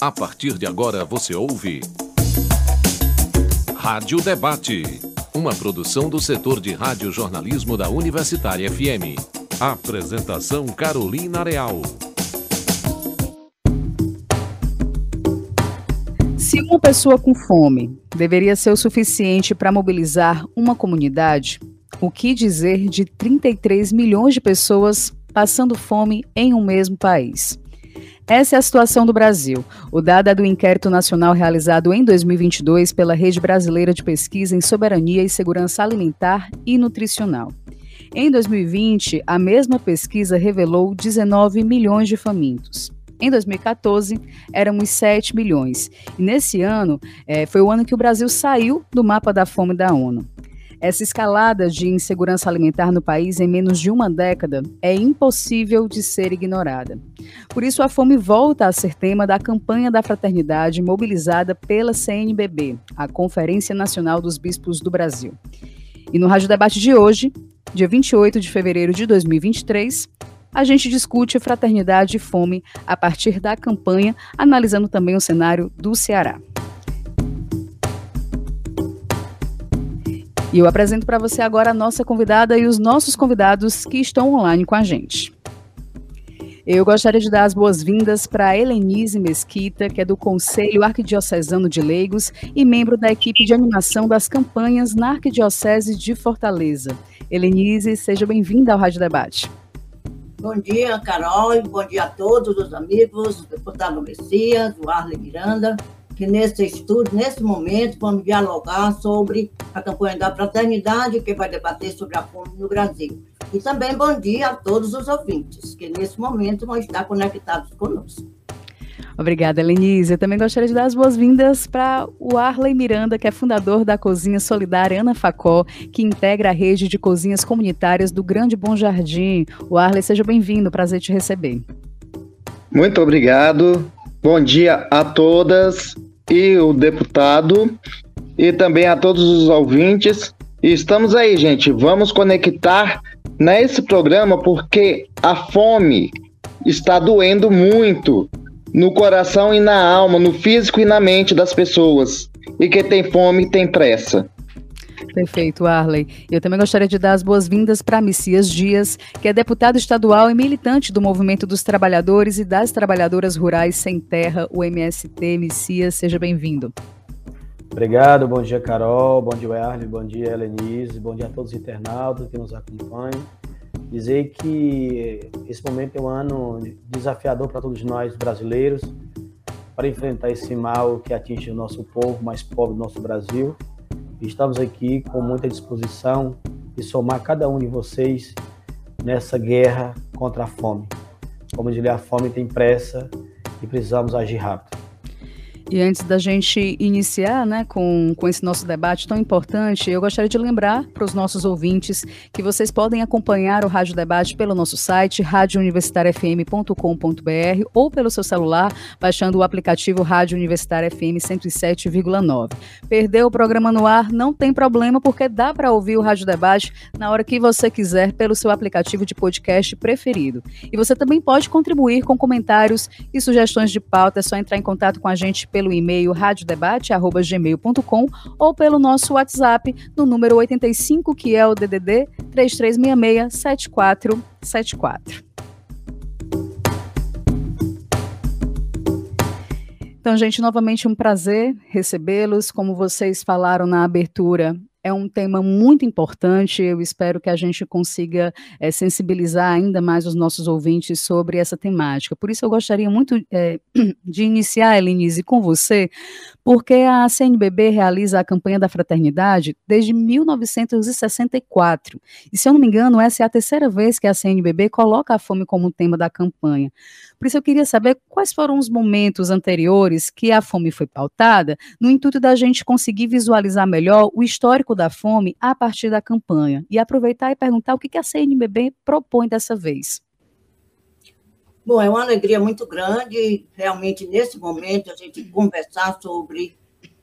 A partir de agora você ouve. Rádio Debate. Uma produção do setor de rádio-jornalismo da Universitária FM. Apresentação Carolina Real. Se uma pessoa com fome deveria ser o suficiente para mobilizar uma comunidade, o que dizer de 33 milhões de pessoas passando fome em um mesmo país? Essa é a situação do Brasil. O dado é do inquérito nacional realizado em 2022 pela Rede Brasileira de Pesquisa em Soberania e Segurança Alimentar e Nutricional. Em 2020, a mesma pesquisa revelou 19 milhões de famintos. Em 2014, éramos 7 milhões. E nesse ano, é, foi o ano que o Brasil saiu do mapa da fome da ONU. Essa escalada de insegurança alimentar no país em menos de uma década é impossível de ser ignorada. Por isso, a fome volta a ser tema da campanha da fraternidade mobilizada pela CNBB, a Conferência Nacional dos Bispos do Brasil. E no Rádio Debate de hoje, dia 28 de fevereiro de 2023, a gente discute fraternidade e fome a partir da campanha, analisando também o cenário do Ceará. E eu apresento para você agora a nossa convidada e os nossos convidados que estão online com a gente. Eu gostaria de dar as boas-vindas para Helenise Mesquita, que é do Conselho Arquidiocesano de Leigos e membro da equipe de animação das campanhas na Arquidiocese de Fortaleza. Helenise, seja bem-vinda ao Rádio Debate. Bom dia, Carol, bom dia a todos os amigos, o deputado Messias, o Arley Miranda, que nesse estudo, nesse momento, vamos dialogar sobre a campanha da fraternidade, que vai debater sobre a fome no Brasil. E também bom dia a todos os ouvintes, que nesse momento vão estar conectados conosco. Obrigada, Lenise. Eu também gostaria de dar as boas-vindas para o Arley Miranda, que é fundador da Cozinha Solidária Ana Facó, que integra a rede de cozinhas comunitárias do Grande Bom Jardim. O Arley, seja bem-vindo, prazer te receber. Muito obrigado. Bom dia a todas e o deputado e também a todos os ouvintes. Estamos aí, gente. Vamos conectar nesse programa porque a fome está doendo muito no coração e na alma, no físico e na mente das pessoas. E quem tem fome tem pressa. Perfeito, Arley. Eu também gostaria de dar as boas-vindas para Messias Dias, que é deputado estadual e militante do Movimento dos Trabalhadores e das Trabalhadoras Rurais Sem Terra, o MST. Messias, seja bem-vindo. Obrigado, bom dia, Carol, bom dia, Arley, bom dia, Helenise, bom dia a todos os internautas que nos acompanham. Dizer que esse momento é um ano desafiador para todos nós brasileiros, para enfrentar esse mal que atinge o nosso povo mais pobre do nosso Brasil Estamos aqui com muita disposição de somar cada um de vocês nessa guerra contra a fome. Como diria, a fome tem pressa e precisamos agir rápido. E antes da gente iniciar né, com, com esse nosso debate tão importante, eu gostaria de lembrar para os nossos ouvintes que vocês podem acompanhar o Rádio Debate pelo nosso site, radiouniversitariafm.com.br ou pelo seu celular, baixando o aplicativo Rádio Universitária FM 107,9. Perdeu o programa no ar? Não tem problema, porque dá para ouvir o Rádio Debate na hora que você quiser pelo seu aplicativo de podcast preferido. E você também pode contribuir com comentários e sugestões de pauta, é só entrar em contato com a gente pelo e-mail radiodebate@gmail.com ou pelo nosso WhatsApp no número 85, que é o DDD 3366 7474. Então, gente, novamente um prazer recebê-los. Como vocês falaram na abertura, é um tema muito importante. Eu espero que a gente consiga é, sensibilizar ainda mais os nossos ouvintes sobre essa temática. Por isso, eu gostaria muito é, de iniciar, Elenise, com você, porque a CNBB realiza a campanha da fraternidade desde 1964. E, se eu não me engano, essa é a terceira vez que a CNBB coloca a fome como tema da campanha. Por isso eu queria saber quais foram os momentos anteriores que a fome foi pautada, no intuito da gente conseguir visualizar melhor o histórico da fome a partir da campanha e aproveitar e perguntar o que a CNBB propõe dessa vez. Bom, é uma alegria muito grande, realmente, nesse momento, a gente conversar sobre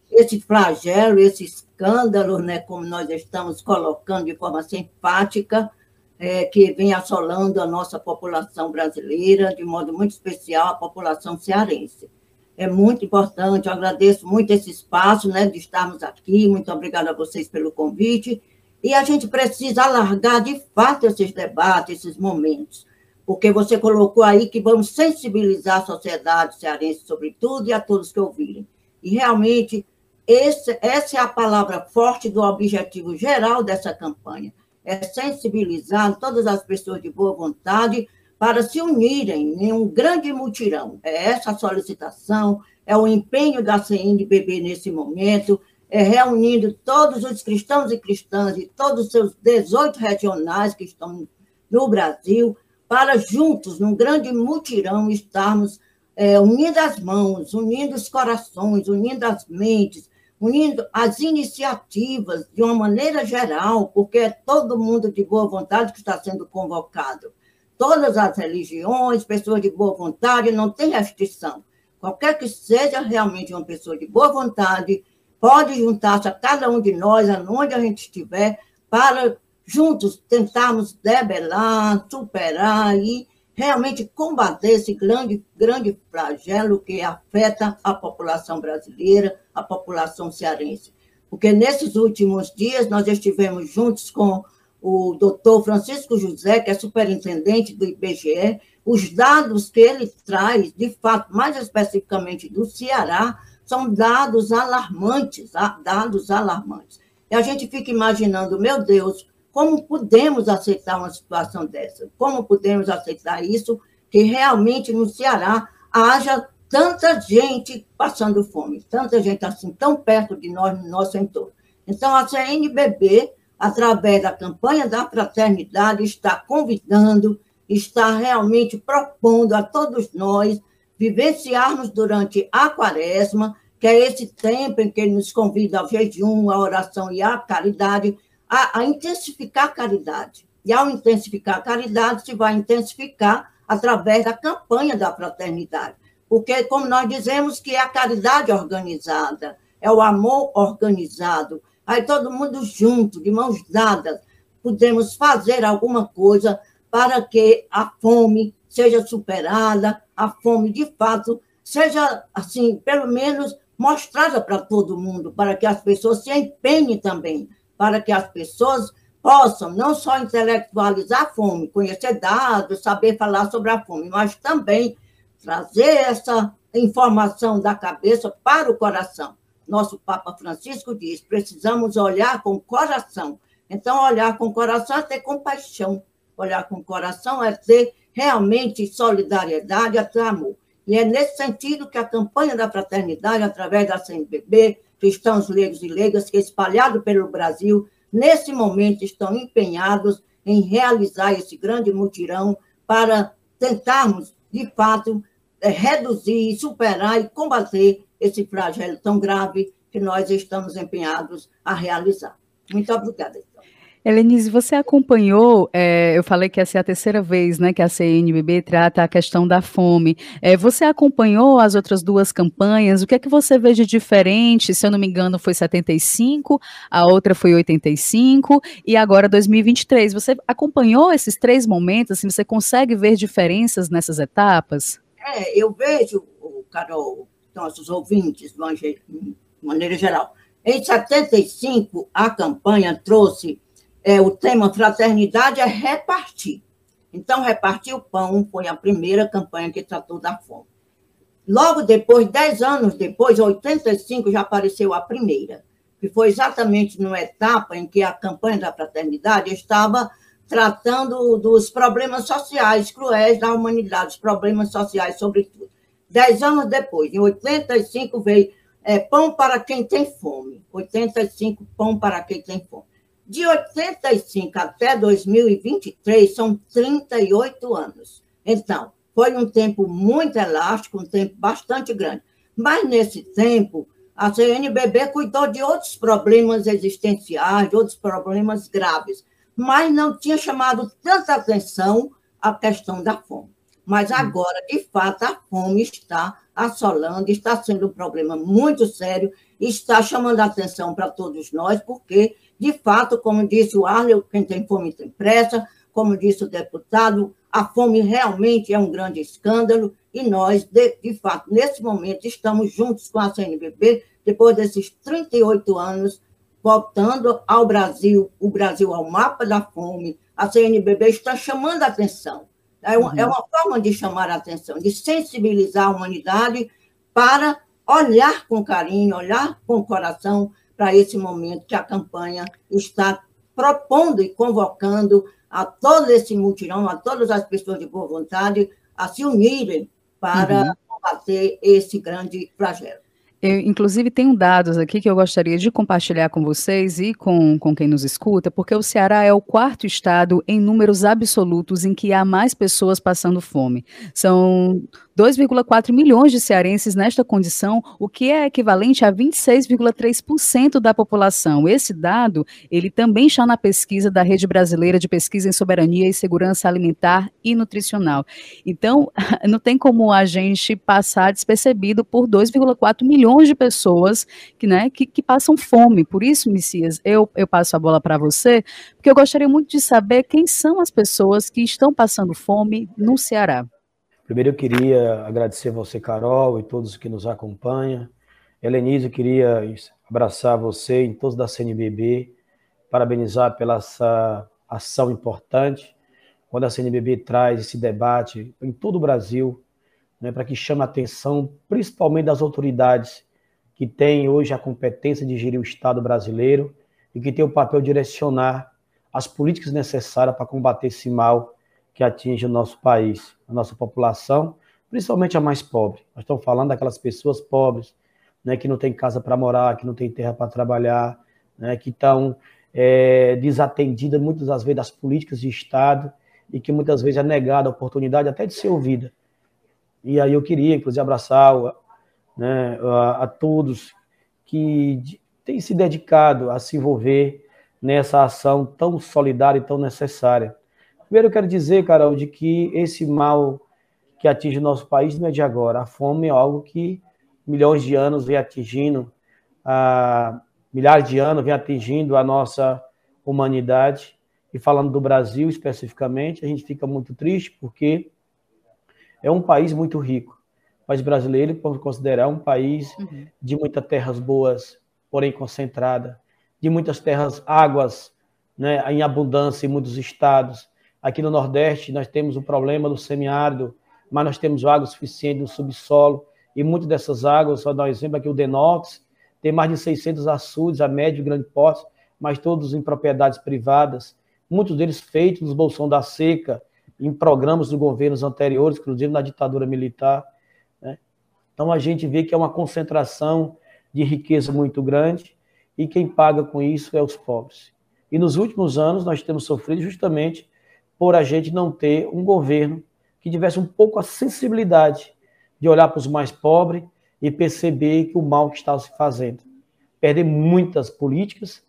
esse flagelo, esse escândalo, né, como nós estamos colocando de forma simpática, é, que vem assolando a nossa população brasileira, de modo muito especial a população cearense. É muito importante. Eu agradeço muito esse espaço, né, de estarmos aqui. Muito obrigada a vocês pelo convite. E a gente precisa alargar, de fato, esses debates, esses momentos, porque você colocou aí que vamos sensibilizar a sociedade cearense sobre tudo e a todos que ouvirem. E realmente, esse, essa é a palavra forte do objetivo geral dessa campanha, é sensibilizar todas as pessoas de boa vontade para se unirem em um grande mutirão. É essa a solicitação, é o empenho da CNBB nesse momento, é reunindo todos os cristãos e cristãs de todos os seus 18 regionais que estão no Brasil, para juntos, num grande mutirão, estarmos é, unindo as mãos, unindo os corações, unindo as mentes, unindo as iniciativas de uma maneira geral, porque é todo mundo de boa vontade que está sendo convocado todas as religiões, pessoas de boa vontade, não tem restrição. Qualquer que seja realmente uma pessoa de boa vontade, pode juntar-se a cada um de nós, onde a gente estiver, para juntos tentarmos debelar, superar e realmente combater esse grande, grande flagelo que afeta a população brasileira, a população cearense. Porque nesses últimos dias nós estivemos juntos com o doutor Francisco José, que é superintendente do IBGE, os dados que ele traz, de fato, mais especificamente do Ceará, são dados alarmantes, dados alarmantes. E a gente fica imaginando, meu Deus, como podemos aceitar uma situação dessa? Como podemos aceitar isso, que realmente no Ceará haja tanta gente passando fome, tanta gente assim, tão perto de nós, no nosso entorno. Então, a CNBB através da campanha da fraternidade, está convidando, está realmente propondo a todos nós vivenciarmos durante a quaresma, que é esse tempo em que ele nos convida ao jejum, à oração e à caridade, a, a intensificar a caridade. E ao intensificar a caridade, se vai intensificar através da campanha da fraternidade. Porque, como nós dizemos, que é a caridade organizada, é o amor organizado, aí todo mundo junto, de mãos dadas, podemos fazer alguma coisa para que a fome seja superada, a fome de fato seja, assim, pelo menos mostrada para todo mundo, para que as pessoas se empenhem também, para que as pessoas possam não só intelectualizar a fome, conhecer dados, saber falar sobre a fome, mas também trazer essa informação da cabeça para o coração nosso Papa Francisco diz: precisamos olhar com coração. Então, olhar com coração é ter compaixão. Olhar com coração é ter realmente solidariedade, é ter amor. E é nesse sentido que a campanha da fraternidade, através da CNBB, cristãos leigos e leigas, que espalhado pelo Brasil, nesse momento estão empenhados em realizar esse grande mutirão para tentarmos, de fato, é, reduzir, superar e combater esse flagelo tão grave que nós estamos empenhados a realizar. Muito obrigada. Então. Helenise, você acompanhou, é, eu falei que essa é a terceira vez né, que a CNBB trata a questão da fome. É, você acompanhou as outras duas campanhas? O que é que você vê de diferente? Se eu não me engano, foi 75, a outra foi 85 e agora 2023. Você acompanhou esses três momentos? Assim, você consegue ver diferenças nessas etapas? É, eu vejo, Carol, nossos ouvintes, de maneira geral. Em 75, a campanha trouxe é, o tema Fraternidade é repartir. Então, repartir o pão foi a primeira campanha que tratou da fome. Logo depois, dez anos depois, 85, já apareceu a primeira, que foi exatamente numa etapa em que a campanha da fraternidade estava tratando dos problemas sociais cruéis da humanidade, os problemas sociais, sobretudo. Dez anos depois, em 85, veio é, Pão para quem tem fome. 85, Pão para quem tem fome. De 85 até 2023, são 38 anos. Então, foi um tempo muito elástico, um tempo bastante grande. Mas, nesse tempo, a CNBB cuidou de outros problemas existenciais, de outros problemas graves, mas não tinha chamado tanta atenção a questão da fome. Mas hum. agora, de fato, a fome está assolando, está sendo um problema muito sério, está chamando a atenção para todos nós, porque, de fato, como disse o Arley, quem tem fome tem pressa, como disse o deputado, a fome realmente é um grande escândalo e nós, de, de fato, nesse momento, estamos juntos com a CNBB, depois desses 38 anos, voltando ao Brasil, o Brasil ao mapa da fome, a CNBB está chamando a atenção. É uma, uhum. é uma forma de chamar a atenção, de sensibilizar a humanidade para olhar com carinho, olhar com coração para esse momento que a campanha está propondo e convocando a todo esse mutirão, a todas as pessoas de boa vontade, a se unirem para uhum. combater esse grande flagelo. Eu, inclusive, tenho dados aqui que eu gostaria de compartilhar com vocês e com, com quem nos escuta, porque o Ceará é o quarto estado em números absolutos em que há mais pessoas passando fome. São 2,4 milhões de cearenses nesta condição, o que é equivalente a 26,3% da população. Esse dado, ele também está na pesquisa da Rede Brasileira de Pesquisa em Soberania e Segurança Alimentar e Nutricional. Então, não tem como a gente passar despercebido por 2,4 milhões de pessoas que, né, que, que passam fome. Por isso, Messias, eu, eu passo a bola para você, porque eu gostaria muito de saber quem são as pessoas que estão passando fome no Ceará. Primeiro eu queria agradecer você, Carol, e todos que nos acompanham. Helenise, eu queria abraçar você em todos da CNBB, parabenizar pela essa ação importante, quando a CNBB traz esse debate em todo o Brasil, né, para que chame a atenção, principalmente das autoridades que têm hoje a competência de gerir o Estado brasileiro e que têm o papel de direcionar as políticas necessárias para combater esse mal que atinge o nosso país, a nossa população, principalmente a mais pobre. Nós estamos falando daquelas pessoas pobres, né, que não tem casa para morar, que não tem terra para trabalhar, né, que estão é, desatendidas muitas das vezes das políticas de Estado e que muitas vezes é negada a oportunidade até de ser ouvida. E aí eu queria, inclusive, abraçar né, a, a todos que têm se dedicado a se envolver nessa ação tão solidária e tão necessária. Primeiro, eu quero dizer, Carol, de que esse mal que atinge o nosso país não é de agora. A fome é algo que milhões de anos vem atingindo, a, milhares de anos vem atingindo a nossa humanidade. E falando do Brasil especificamente, a gente fica muito triste porque é um país muito rico. País brasileiro, podemos considerar um país uhum. de muitas terras boas, porém concentrada, de muitas terras, águas né, em abundância em muitos estados, Aqui no Nordeste, nós temos o problema do semiárido, mas nós temos água suficiente no subsolo, e muitas dessas águas, só dar um exemplo aqui, o Denox, tem mais de 600 açudes a médio e grande porte, mas todos em propriedades privadas, muitos deles feitos nos bolsões da seca, em programas dos governos anteriores, inclusive na ditadura militar. Né? Então a gente vê que é uma concentração de riqueza muito grande e quem paga com isso é os pobres. E nos últimos anos nós temos sofrido justamente por a gente não ter um governo que tivesse um pouco a sensibilidade de olhar para os mais pobres e perceber que o mal que estava se fazendo. Perder muitas políticas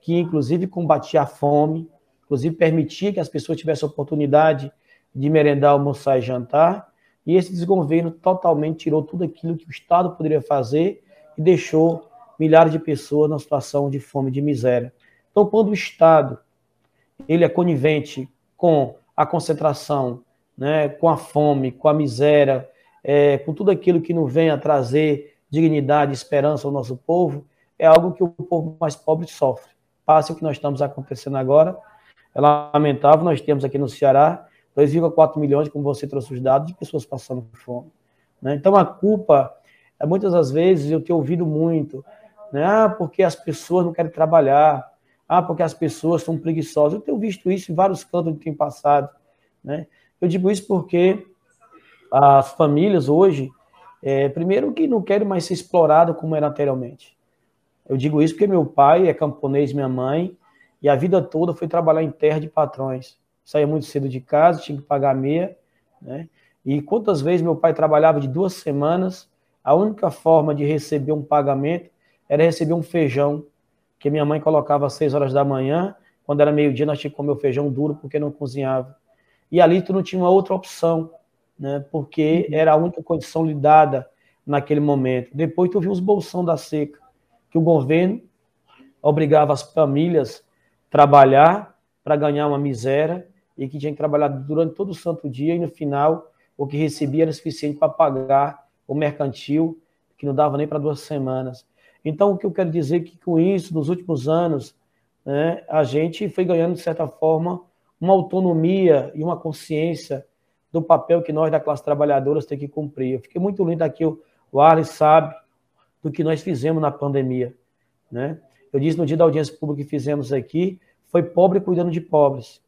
que, inclusive, combatia a fome, inclusive permitia que as pessoas tivessem a oportunidade de merendar, almoçar e jantar, e esse desgoverno totalmente tirou tudo aquilo que o Estado poderia fazer e deixou milhares de pessoas na situação de fome e de miséria. Então, quando o Estado ele é conivente com a concentração, né, com a fome, com a miséria, é, com tudo aquilo que não vem a trazer dignidade, esperança ao nosso povo, é algo que o povo mais pobre sofre. Passe o que nós estamos acontecendo agora, é lamentável, nós temos aqui no Ceará 2,4 milhões, como você trouxe os dados, de pessoas passando fome. Né? Então a culpa, é, muitas das vezes eu tenho ouvido muito, né? ah, porque as pessoas não querem trabalhar, ah, porque as pessoas são preguiçosas. Eu tenho visto isso em vários cantos que tem passado. Né? Eu digo isso porque as famílias hoje, é, primeiro que não querem mais ser exploradas como era anteriormente. Eu digo isso porque meu pai é camponês, minha mãe, e a vida toda foi trabalhar em terra de patrões. Saía muito cedo de casa, tinha que pagar meia, né? E quantas vezes meu pai trabalhava de duas semanas, a única forma de receber um pagamento era receber um feijão que minha mãe colocava às seis horas da manhã, quando era meio-dia nós tínhamos que comer o feijão duro porque não cozinhava. E ali tu não tinha uma outra opção, né? Porque uhum. era a única condição lhe dada naquele momento. Depois tu viu os bolsão da seca, que o governo obrigava as famílias a trabalhar para ganhar uma miséria e que tinha que trabalhar durante todo o santo dia e no final o que recebia era suficiente para pagar o mercantil, que não dava nem para duas semanas. Então, o que eu quero dizer é que com isso, nos últimos anos, né, a gente foi ganhando, de certa forma, uma autonomia e uma consciência do papel que nós da classe trabalhadora temos que cumprir. Eu fiquei muito lindo aqui, o Arles sabe do que nós fizemos na pandemia. Né? Eu disse no dia da audiência pública que fizemos aqui, foi pobre cuidando de pobres.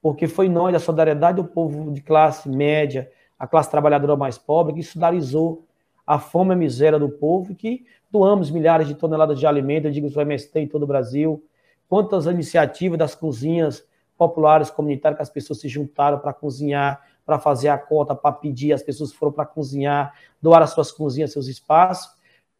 Porque foi nós, a solidariedade do povo de classe média, a classe trabalhadora mais pobre, que solidarizou a fome e a miséria do povo que doamos milhares de toneladas de alimento, eu digo isso MST em todo o Brasil. Quantas iniciativas das cozinhas populares comunitárias que as pessoas se juntaram para cozinhar, para fazer a cota, para pedir, as pessoas foram para cozinhar, doar as suas cozinhas, seus espaços,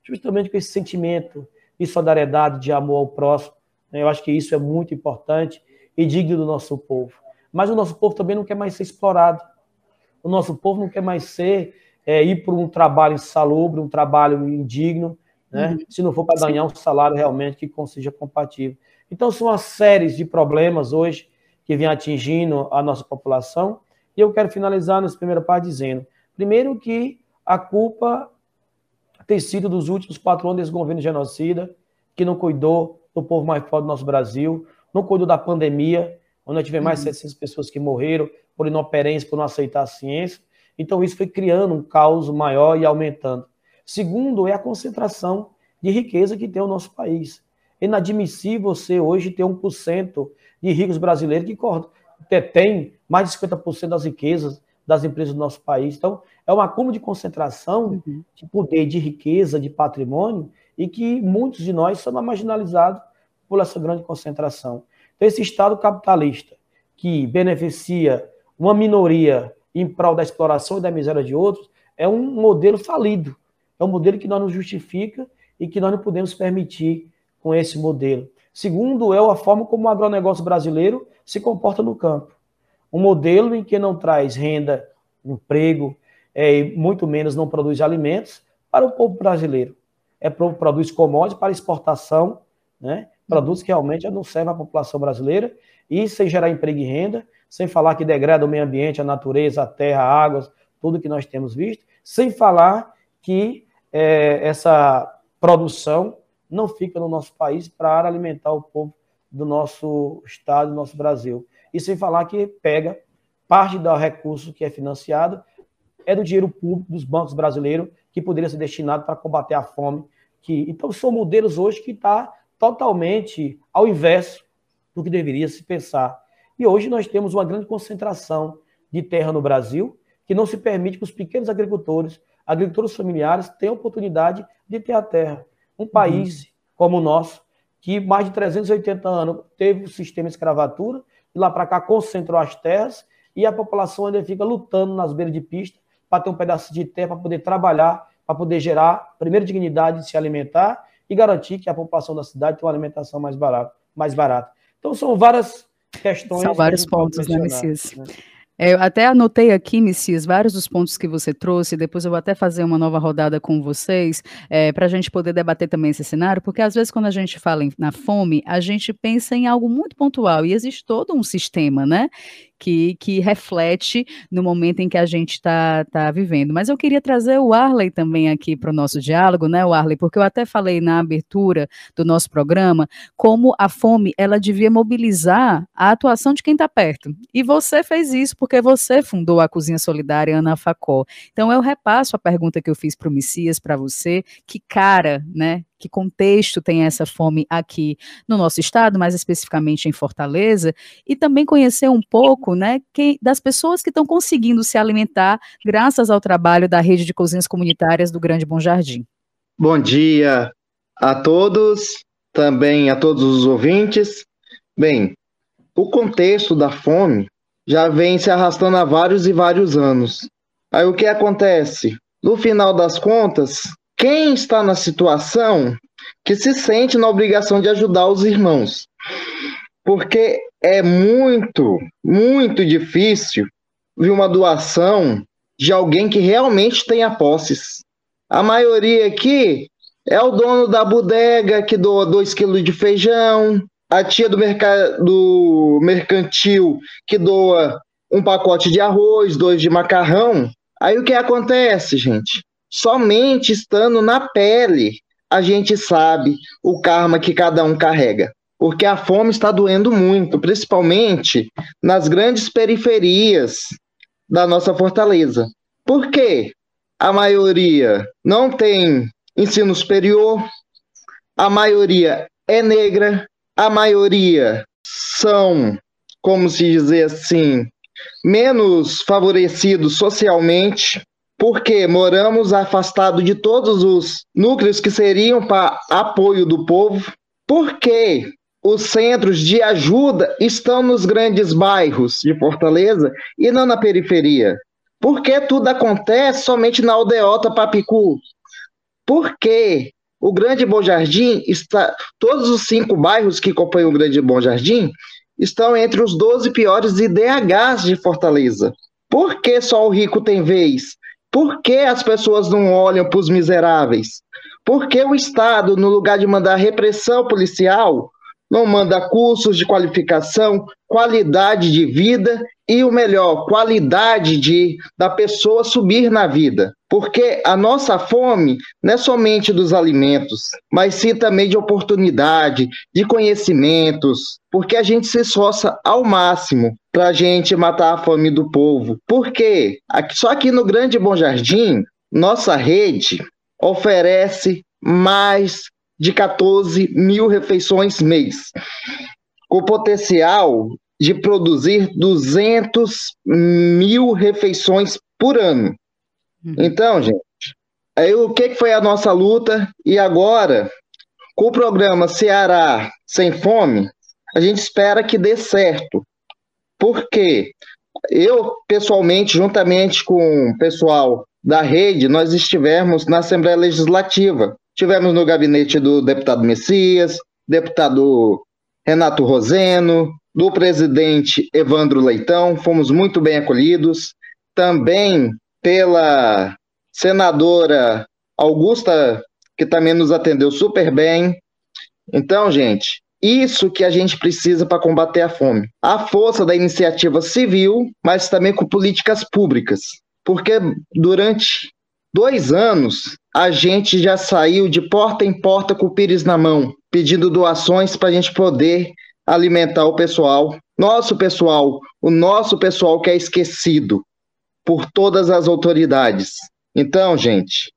justamente com esse sentimento de solidariedade, de amor ao próximo. Né? Eu acho que isso é muito importante e digno do nosso povo. Mas o nosso povo também não quer mais ser explorado. O nosso povo não quer mais ser é, ir para um trabalho insalubre, um trabalho indigno, né? Uhum. se não for para ganhar um salário realmente que seja compatível. Então, são as séries de problemas hoje que vem atingindo a nossa população e eu quero finalizar nessa primeira parte dizendo, primeiro que a culpa tem sido dos últimos quatro anos desse governo genocida, que não cuidou do povo mais forte do nosso Brasil, não cuidou da pandemia, onde nós tivemos mais de 700 uhum. pessoas que morreram por inoperência, por não aceitar a ciência. Então, isso foi criando um caos maior e aumentando. Segundo, é a concentração de riqueza que tem o nosso país. É inadmissível você hoje ter 1% de ricos brasileiros que detém mais de 50% das riquezas das empresas do nosso país. Então, é um acúmulo de concentração uhum. de poder, de riqueza, de patrimônio, e que muitos de nós somos marginalizados por essa grande concentração. Então, esse Estado capitalista, que beneficia uma minoria em prol da exploração e da miséria de outros, é um modelo falido. É um modelo que nós não justifica e que nós não podemos permitir com esse modelo. Segundo, é a forma como o agronegócio brasileiro se comporta no campo. Um modelo em que não traz renda, emprego, é, muito menos não produz alimentos para o povo brasileiro. É produz commodities para exportação, né? produtos que realmente não servem à população brasileira e sem gerar emprego e renda, sem falar que degrada o meio ambiente, a natureza, a terra, a águas, tudo que nós temos visto, sem falar que é, essa produção não fica no nosso país para alimentar o povo do nosso estado, do nosso Brasil. E sem falar que pega parte do recurso que é financiado é do dinheiro público dos bancos brasileiros que poderia ser destinado para combater a fome. Que então são modelos hoje que está totalmente ao inverso do que deveria se pensar. E hoje nós temos uma grande concentração de terra no Brasil que não se permite que os pequenos agricultores, agricultores familiares, tenham oportunidade de ter a terra. Um uhum. país uhum. como o nosso, que mais de 380 anos teve o sistema de escravatura, e lá para cá concentrou as terras, e a população ainda fica lutando nas beiras de pista para ter um pedaço de terra, para poder trabalhar, para poder gerar, primeiro, dignidade de se alimentar e garantir que a população da cidade tenha uma alimentação mais barata. Mais barata. Então, são várias questões. São vários pontos, né, Messias? Né? É, eu até anotei aqui, Messias, vários dos pontos que você trouxe, depois eu vou até fazer uma nova rodada com vocês, é, para a gente poder debater também esse cenário, porque às vezes quando a gente fala em, na fome, a gente pensa em algo muito pontual, e existe todo um sistema, né? Que, que reflete no momento em que a gente está tá vivendo. Mas eu queria trazer o Arley também aqui para o nosso diálogo, né, Arley, porque eu até falei na abertura do nosso programa como a fome ela devia mobilizar a atuação de quem está perto. E você fez isso porque você fundou a Cozinha Solidária Ana Facó. Então eu repasso a pergunta que eu fiz para o Messias para você, que cara, né, que contexto tem essa fome aqui no nosso estado, mais especificamente em Fortaleza, e também conhecer um pouco né, que, das pessoas que estão conseguindo se alimentar graças ao trabalho da rede de cozinhas comunitárias do Grande Bom Jardim. Bom dia a todos, também a todos os ouvintes. Bem, o contexto da fome já vem se arrastando há vários e vários anos. Aí o que acontece? No final das contas, quem está na situação que se sente na obrigação de ajudar os irmãos. Porque é muito, muito difícil ver uma doação de alguém que realmente tenha posses. A maioria aqui é o dono da bodega que doa 2 quilos de feijão, a tia do, mercado mercantil que doa um pacote de arroz, dois de macarrão. Aí o que acontece, gente? Somente estando na pele a gente sabe o karma que cada um carrega. Porque a fome está doendo muito, principalmente nas grandes periferias da nossa fortaleza. Por quê? A maioria não tem ensino superior, a maioria é negra, a maioria são, como se dizer assim, menos favorecidos socialmente, porque moramos afastados de todos os núcleos que seriam para apoio do povo, porque os centros de ajuda estão nos grandes bairros de Fortaleza e não na periferia. Porque tudo acontece somente na aldeota Papicu. Porque o Grande Bom Jardim está. Todos os cinco bairros que compõem o Grande Bom Jardim estão entre os 12 piores IDHs de Fortaleza. Por que só o rico tem vez? Por que as pessoas não olham para os miseráveis? Por que o Estado, no lugar de mandar repressão policial, não manda cursos de qualificação, qualidade de vida e o melhor, qualidade de da pessoa subir na vida. Porque a nossa fome não é somente dos alimentos, mas sim também de oportunidade, de conhecimentos, porque a gente se esforça ao máximo para a gente matar a fome do povo. Porque só aqui no Grande Bom Jardim, nossa rede oferece mais de 14 mil refeições mês, com potencial de produzir 200 mil refeições por ano. Uhum. Então, gente, aí o que foi a nossa luta? E agora, com o programa Ceará Sem Fome, a gente espera que dê certo. Porque eu, pessoalmente, juntamente com o pessoal da rede, nós estivemos na Assembleia Legislativa Tivemos no gabinete do deputado Messias, deputado Renato Roseno, do presidente Evandro Leitão, fomos muito bem acolhidos. Também pela senadora Augusta, que também nos atendeu super bem. Então, gente, isso que a gente precisa para combater a fome. A força da iniciativa civil, mas também com políticas públicas. Porque durante dois anos, a gente já saiu de porta em porta com o pires na mão, pedindo doações para a gente poder alimentar o pessoal. Nosso pessoal, o nosso pessoal que é esquecido por todas as autoridades. Então, gente,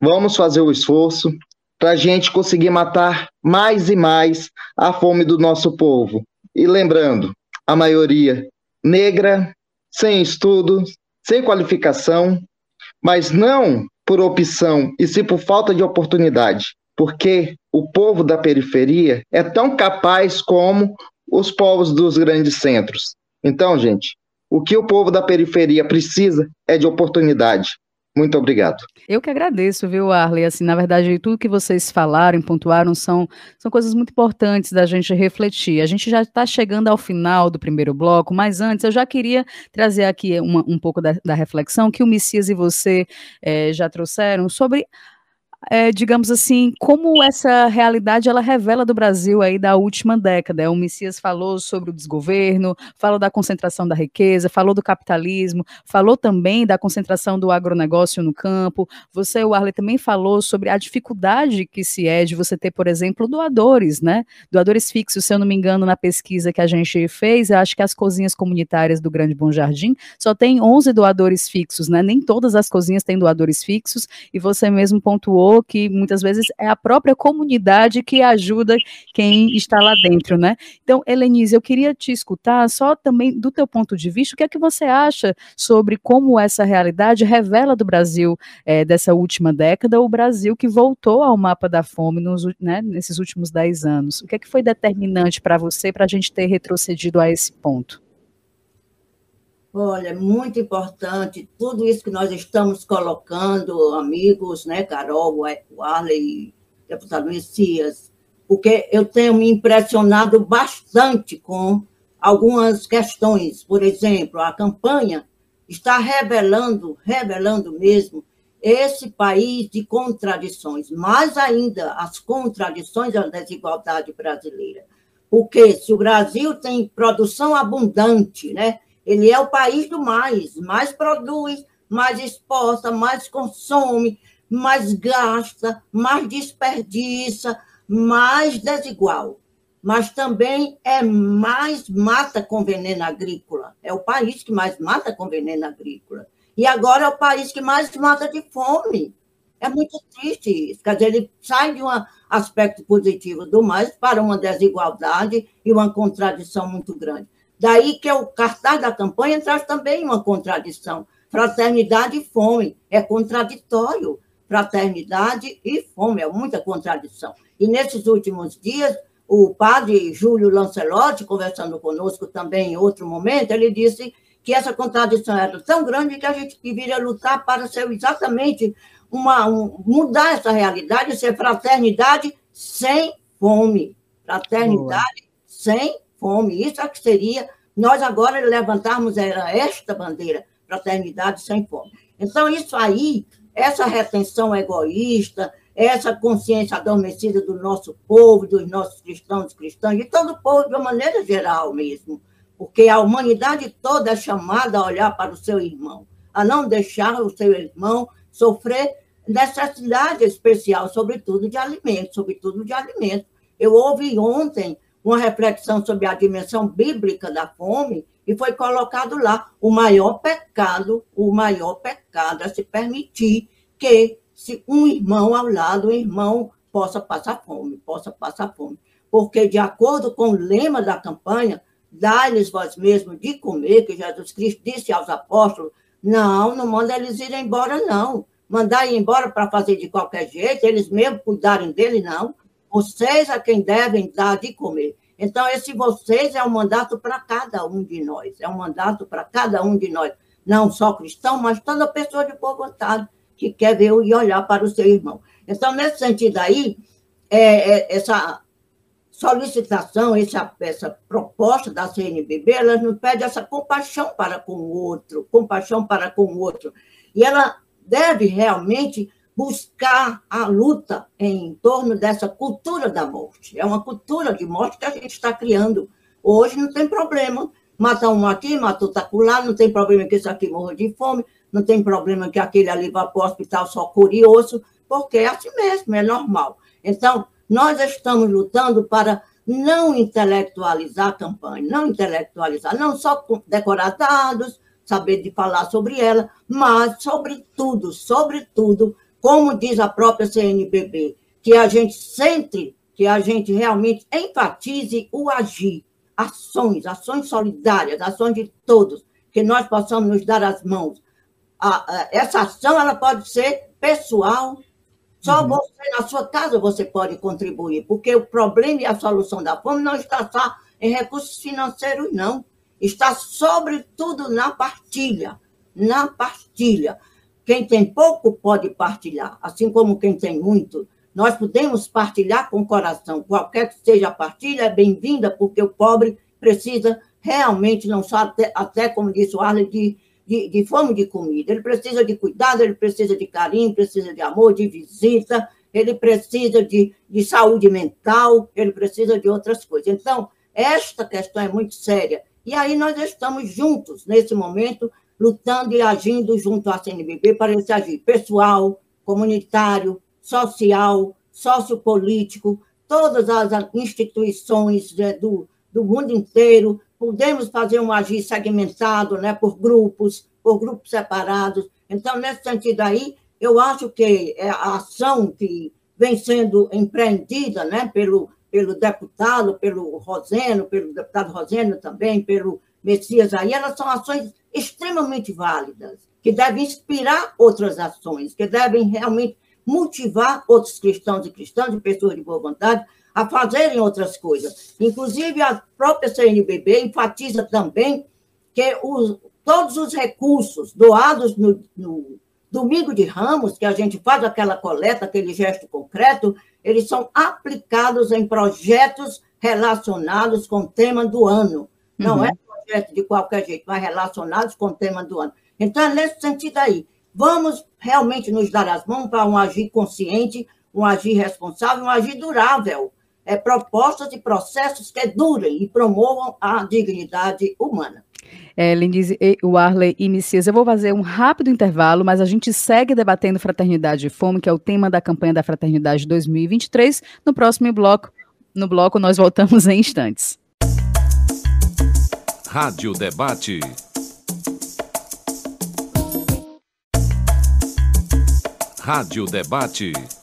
vamos fazer o esforço para a gente conseguir matar mais e mais a fome do nosso povo. E lembrando, a maioria negra, sem estudo, sem qualificação, mas não por opção e sim por falta de oportunidade, porque o povo da periferia é tão capaz como os povos dos grandes centros. Então, gente, o que o povo da periferia precisa é de oportunidade. Muito obrigado. Eu que agradeço, viu, Arley? Assim, na verdade, tudo que vocês falaram, pontuaram, são, são coisas muito importantes da gente refletir. A gente já está chegando ao final do primeiro bloco, mas antes eu já queria trazer aqui uma, um pouco da, da, reflexão que o Messias e você é, já trouxeram sobre é, digamos assim, como essa realidade ela revela do Brasil aí da última década. O Messias falou sobre o desgoverno, falou da concentração da riqueza, falou do capitalismo, falou também da concentração do agronegócio no campo. Você, o Arley, também falou sobre a dificuldade que se é de você ter, por exemplo, doadores, né? Doadores fixos, se eu não me engano, na pesquisa que a gente fez, eu acho que as cozinhas comunitárias do Grande Bom Jardim só tem 11 doadores fixos, né? Nem todas as cozinhas têm doadores fixos, e você mesmo pontuou falou que muitas vezes é a própria comunidade que ajuda quem está lá dentro, né? Então, Helenise, eu queria te escutar só também do teu ponto de vista, o que é que você acha sobre como essa realidade revela do Brasil é, dessa última década, o Brasil que voltou ao mapa da fome nos, né, nesses últimos dez anos. O que é que foi determinante para você para a gente ter retrocedido a esse ponto? Olha, muito importante tudo isso que nós estamos colocando, amigos, né, Carol, o Arley, deputado Messias, porque eu tenho me impressionado bastante com algumas questões. Por exemplo, a campanha está revelando, revelando mesmo, esse país de contradições, mais ainda as contradições da desigualdade brasileira. Porque se o Brasil tem produção abundante, né? Ele é o país do mais, mais produz, mais exporta, mais consome, mais gasta, mais desperdiça, mais desigual. Mas também é mais mata com veneno agrícola. É o país que mais mata com veneno agrícola. E agora é o país que mais mata de fome. É muito triste isso. Quer dizer, ele sai de um aspecto positivo do mais para uma desigualdade e uma contradição muito grande. Daí que é o cartaz da campanha traz também uma contradição. Fraternidade e fome. É contraditório. Fraternidade e fome. É muita contradição. E nesses últimos dias, o padre Júlio Lancelotti, conversando conosco também em outro momento, ele disse que essa contradição era tão grande que a gente deveria lutar para ser exatamente uma, um, mudar essa realidade, ser fraternidade sem fome. Fraternidade Boa. sem fome. Isso é que seria nós agora levantarmos era esta bandeira, fraternidade sem fome. Então, isso aí, essa retenção egoísta, essa consciência adormecida do nosso povo, dos nossos cristãos e cristãs, de todo o povo de uma maneira geral mesmo, porque a humanidade toda é chamada a olhar para o seu irmão, a não deixar o seu irmão sofrer necessidade especial, sobretudo de alimento, sobretudo de alimento. Eu ouvi ontem uma reflexão sobre a dimensão bíblica da fome e foi colocado lá o maior pecado, o maior pecado é se permitir que se um irmão ao lado, um irmão possa passar fome, possa passar fome. Porque, de acordo com o lema da campanha, dá-lhes vós mesmos de comer, que Jesus Cristo disse aos apóstolos, não, não manda eles irem embora, não mandar ir embora para fazer de qualquer jeito, eles mesmo cuidarem dele, não. Vocês a quem devem dar de comer. Então, esse vocês é um mandato para cada um de nós, é um mandato para cada um de nós, não só cristão, mas toda pessoa de boa vontade que quer ver e olhar para o seu irmão. Então, nesse sentido aí, é, é, essa solicitação, essa, essa proposta da CNBB, ela nos pede essa compaixão para com o outro, compaixão para com o outro. E ela deve realmente buscar a luta em torno dessa cultura da morte. É uma cultura de morte que a gente está criando. Hoje não tem problema matar um aqui, matar outro acolá, não tem problema que esse aqui morra de fome, não tem problema que aquele ali vá para o hospital só curioso, porque é assim mesmo, é normal. Então, nós estamos lutando para não intelectualizar a campanha, não intelectualizar, não só decorar dados, saber de falar sobre ela, mas, sobretudo, sobretudo, como diz a própria CNBB, que a gente sempre, que a gente realmente enfatize o agir, ações, ações solidárias, ações de todos, que nós possamos nos dar as mãos. essa ação ela pode ser pessoal, só uhum. você, na sua casa, você pode contribuir, porque o problema e a solução da fome não está só em recursos financeiros, não está sobretudo na partilha, na partilha. Quem tem pouco pode partilhar, assim como quem tem muito. Nós podemos partilhar com o coração. Qualquer que seja a partilha é bem-vinda, porque o pobre precisa realmente, não só até, até como disse o Arley, de, de, de fome de comida. Ele precisa de cuidado, ele precisa de carinho, precisa de amor, de visita, ele precisa de, de saúde mental, ele precisa de outras coisas. Então, esta questão é muito séria e aí nós estamos juntos, nesse momento, lutando e agindo junto à CNBB para esse agir pessoal, comunitário, social, sociopolítico, todas as instituições né, do, do mundo inteiro. Podemos fazer um agir segmentado né, por grupos, por grupos separados. Então, nesse sentido aí, eu acho que é a ação que vem sendo empreendida né, pelo pelo deputado, pelo Roseno, pelo deputado Roseno também, pelo Messias aí, elas são ações extremamente válidas, que devem inspirar outras ações, que devem realmente motivar outros cristãos e cristãs e pessoas de boa vontade a fazerem outras coisas. Inclusive, a própria CNBB enfatiza também que os, todos os recursos doados no, no Domingo de Ramos, que a gente faz aquela coleta, aquele gesto concreto, eles são aplicados em projetos relacionados com o tema do ano. Não uhum. é de qualquer jeito, mas relacionados com o tema do ano. Então, é nesse sentido aí. Vamos realmente nos dar as mãos para um agir consciente, um agir responsável, um agir durável. é, propostas e processos que durem e promovam a dignidade humana. É, Lenise, o Arley e Messias, eu vou fazer um rápido intervalo, mas a gente segue debatendo fraternidade e fome, que é o tema da campanha da Fraternidade 2023. No próximo bloco, no bloco nós voltamos em instantes. Rádio Debate. Rádio Debate.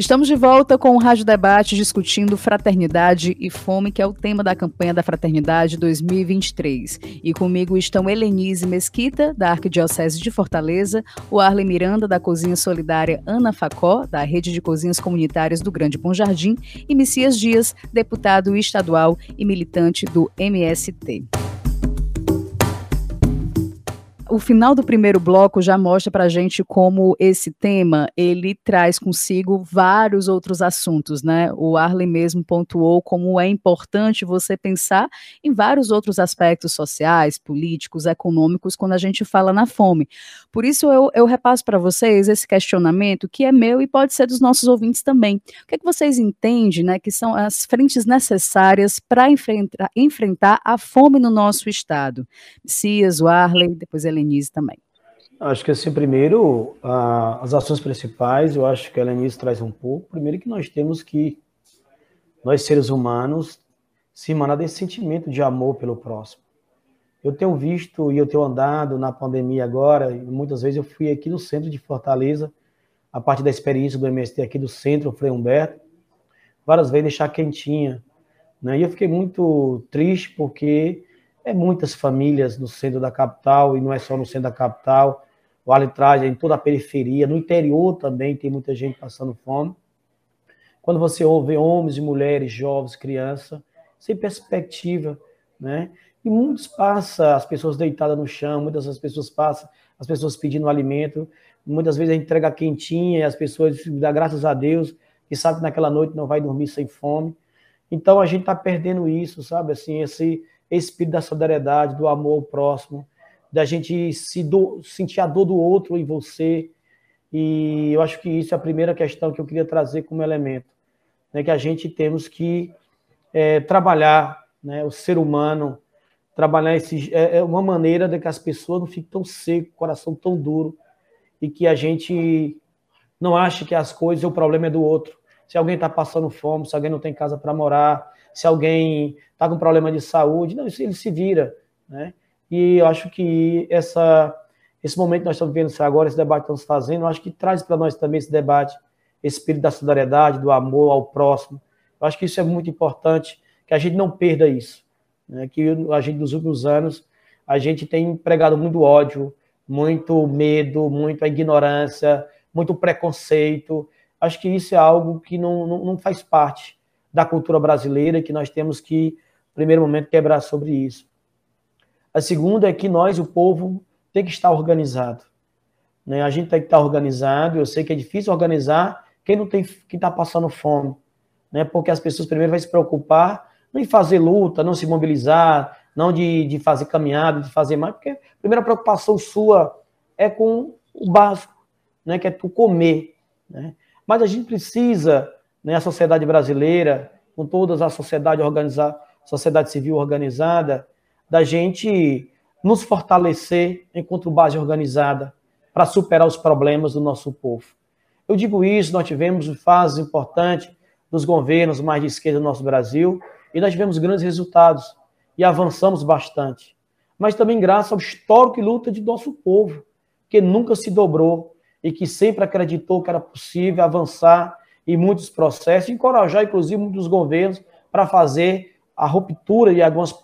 Estamos de volta com o Rádio Debate discutindo fraternidade e fome, que é o tema da campanha da Fraternidade 2023. E comigo estão Helenise Mesquita, da Arquidiocese de Fortaleza, o Arlen Miranda, da Cozinha Solidária Ana Facó, da Rede de Cozinhas Comunitárias do Grande Bom Jardim, e Messias Dias, deputado estadual e militante do MST o final do primeiro bloco já mostra para a gente como esse tema ele traz consigo vários outros assuntos, né? O Arlen mesmo pontuou como é importante você pensar em vários outros aspectos sociais, políticos, econômicos quando a gente fala na fome. Por isso eu, eu repasso para vocês esse questionamento que é meu e pode ser dos nossos ouvintes também. O que, é que vocês entendem, né? Que são as frentes necessárias para enfrentar, enfrentar a fome no nosso estado? Cias, o Arlen, depois ele Helenise também. Acho que assim, primeiro, a, as ações principais, eu acho que a Helenise traz um pouco. Primeiro que nós temos que, nós seres humanos, se emanar desse sentimento de amor pelo próximo. Eu tenho visto e eu tenho andado na pandemia agora, muitas vezes eu fui aqui no centro de Fortaleza, a partir da experiência do MST aqui do centro, Frei Humberto, várias vezes deixar quentinha. Né? E eu fiquei muito triste porque é muitas famílias no centro da capital, e não é só no centro da capital, o arbitragem é em toda a periferia, no interior também tem muita gente passando fome. Quando você ouve homens e mulheres, jovens, crianças, sem perspectiva, né? E muitos passam, as pessoas deitadas no chão, muitas das pessoas passam, as pessoas pedindo alimento, muitas vezes a entrega quentinha e as pessoas dão graças a Deus, que sabe que naquela noite não vai dormir sem fome. Então a gente está perdendo isso, sabe? Assim, esse, espírito da solidariedade, do amor ao próximo, da gente se do, sentir a dor do outro em você. E eu acho que isso é a primeira questão que eu queria trazer como elemento, né, que a gente temos que é, trabalhar, né, o ser humano, trabalhar esse, é, é uma maneira de que as pessoas não fiquem tão seco, coração tão duro, e que a gente não ache que as coisas, o problema é do outro. Se alguém está passando fome, se alguém não tem casa para morar, se alguém está com problema de saúde, não, isso ele se vira, né? E eu acho que essa, esse momento que nós estamos vivendo agora, esse debate que estamos fazendo, eu acho que traz para nós também esse debate, esse espírito da solidariedade, do amor ao próximo. Eu acho que isso é muito importante, que a gente não perda isso. Né? Que a gente, nos últimos anos, a gente tem pregado muito ódio, muito medo, muita ignorância, muito preconceito. Acho que isso é algo que não, não, não faz parte da cultura brasileira que nós temos que, no primeiro momento, quebrar sobre isso. A segunda é que nós, o povo, tem que estar organizado. Né? A gente tem que estar organizado. Eu sei que é difícil organizar quem não tem, quem está passando fome, né? Porque as pessoas primeiro vão se preocupar em fazer luta, não se mobilizar, não de, de fazer caminhada, de fazer mais, porque a primeira preocupação sua é com o básico, né? Que é tu comer, né? Mas a gente precisa né, a sociedade brasileira, com todas a sociedade organizada, sociedade civil organizada, da gente nos fortalecer enquanto base organizada para superar os problemas do nosso povo. Eu digo isso, nós tivemos fases importantes dos governos mais de esquerda do nosso Brasil e nós tivemos grandes resultados e avançamos bastante. Mas também graças ao histórico e luta de nosso povo, que nunca se dobrou e que sempre acreditou que era possível avançar em muitos processos, encorajar, inclusive, muitos governos para fazer a ruptura de algumas,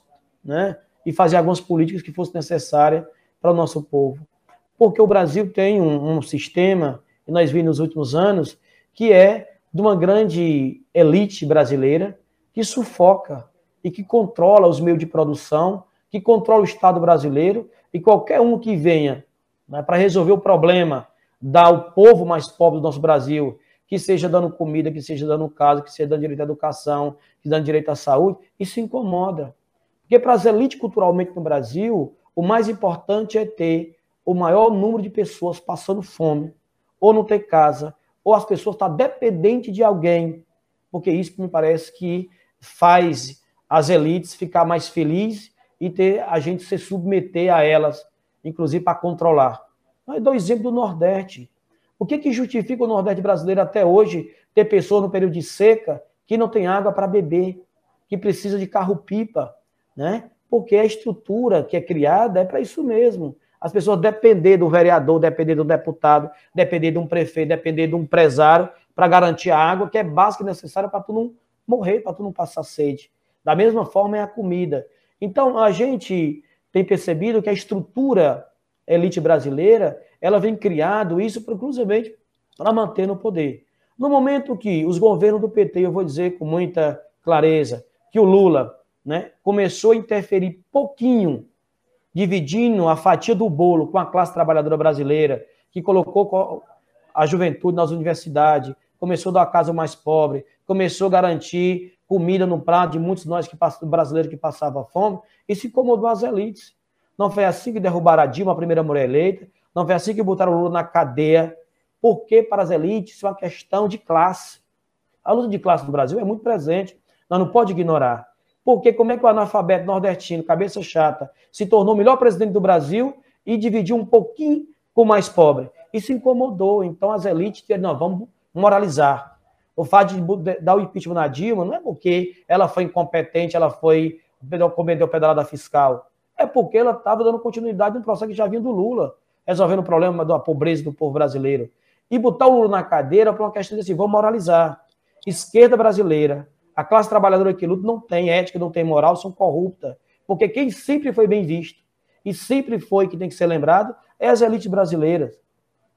né, e fazer algumas políticas que fossem necessárias para o nosso povo. Porque o Brasil tem um, um sistema, e nós vimos nos últimos anos, que é de uma grande elite brasileira que sufoca e que controla os meios de produção, que controla o Estado brasileiro, e qualquer um que venha né, para resolver o problema do povo mais pobre do nosso Brasil que seja dando comida, que seja dando casa, que seja dando direito à educação, que dando direito à saúde, isso incomoda. Porque para as elites culturalmente no Brasil, o mais importante é ter o maior número de pessoas passando fome, ou não ter casa, ou as pessoas estão tá dependentes de alguém, porque isso me parece que faz as elites ficar mais felizes e ter a gente se submeter a elas, inclusive para controlar. Eu dou exemplo do Nordeste. O que, que justifica o Nordeste brasileiro até hoje ter pessoas no período de seca que não tem água para beber, que precisa de carro-pipa, né? Porque a estrutura que é criada é para isso mesmo. As pessoas depender do vereador, depender do deputado, depender de um prefeito, depender de um empresário para garantir a água, que é básica e necessária para tu não morrer, para tu não passar sede. Da mesma forma é a comida. Então, a gente tem percebido que a estrutura elite brasileira, ela vem criado isso, inclusive, para manter no poder. No momento que os governos do PT, eu vou dizer com muita clareza, que o Lula né, começou a interferir pouquinho, dividindo a fatia do bolo com a classe trabalhadora brasileira, que colocou a juventude nas universidades, começou a dar a casa mais pobre, começou a garantir comida no prato de muitos nós que brasileiros que passavam fome, isso incomodou as elites. Não foi assim que derrubaram a Dilma, a primeira mulher eleita, não foi assim que botaram o Lula na cadeia, porque para as elites isso é uma questão de classe. A luta de classe no Brasil é muito presente, nós não pode ignorar. Porque como é que o analfabeto nordestino, cabeça chata, se tornou o melhor presidente do Brasil e dividiu um pouquinho com o mais pobre? Isso incomodou. Então as elites disseram, não, vamos moralizar. O fato de dar o impeachment na Dilma não é porque ela foi incompetente, ela foi cometeu pedalada fiscal. É porque ela estava dando continuidade no processo que já vinha do Lula, resolvendo o problema da pobreza do povo brasileiro e botar o Lula na cadeira para uma questão de assim, vamos moralizar. Esquerda brasileira, a classe trabalhadora que luta não tem ética, não tem moral, são corruptas. Porque quem sempre foi bem visto e sempre foi que tem que ser lembrado é as elites brasileiras.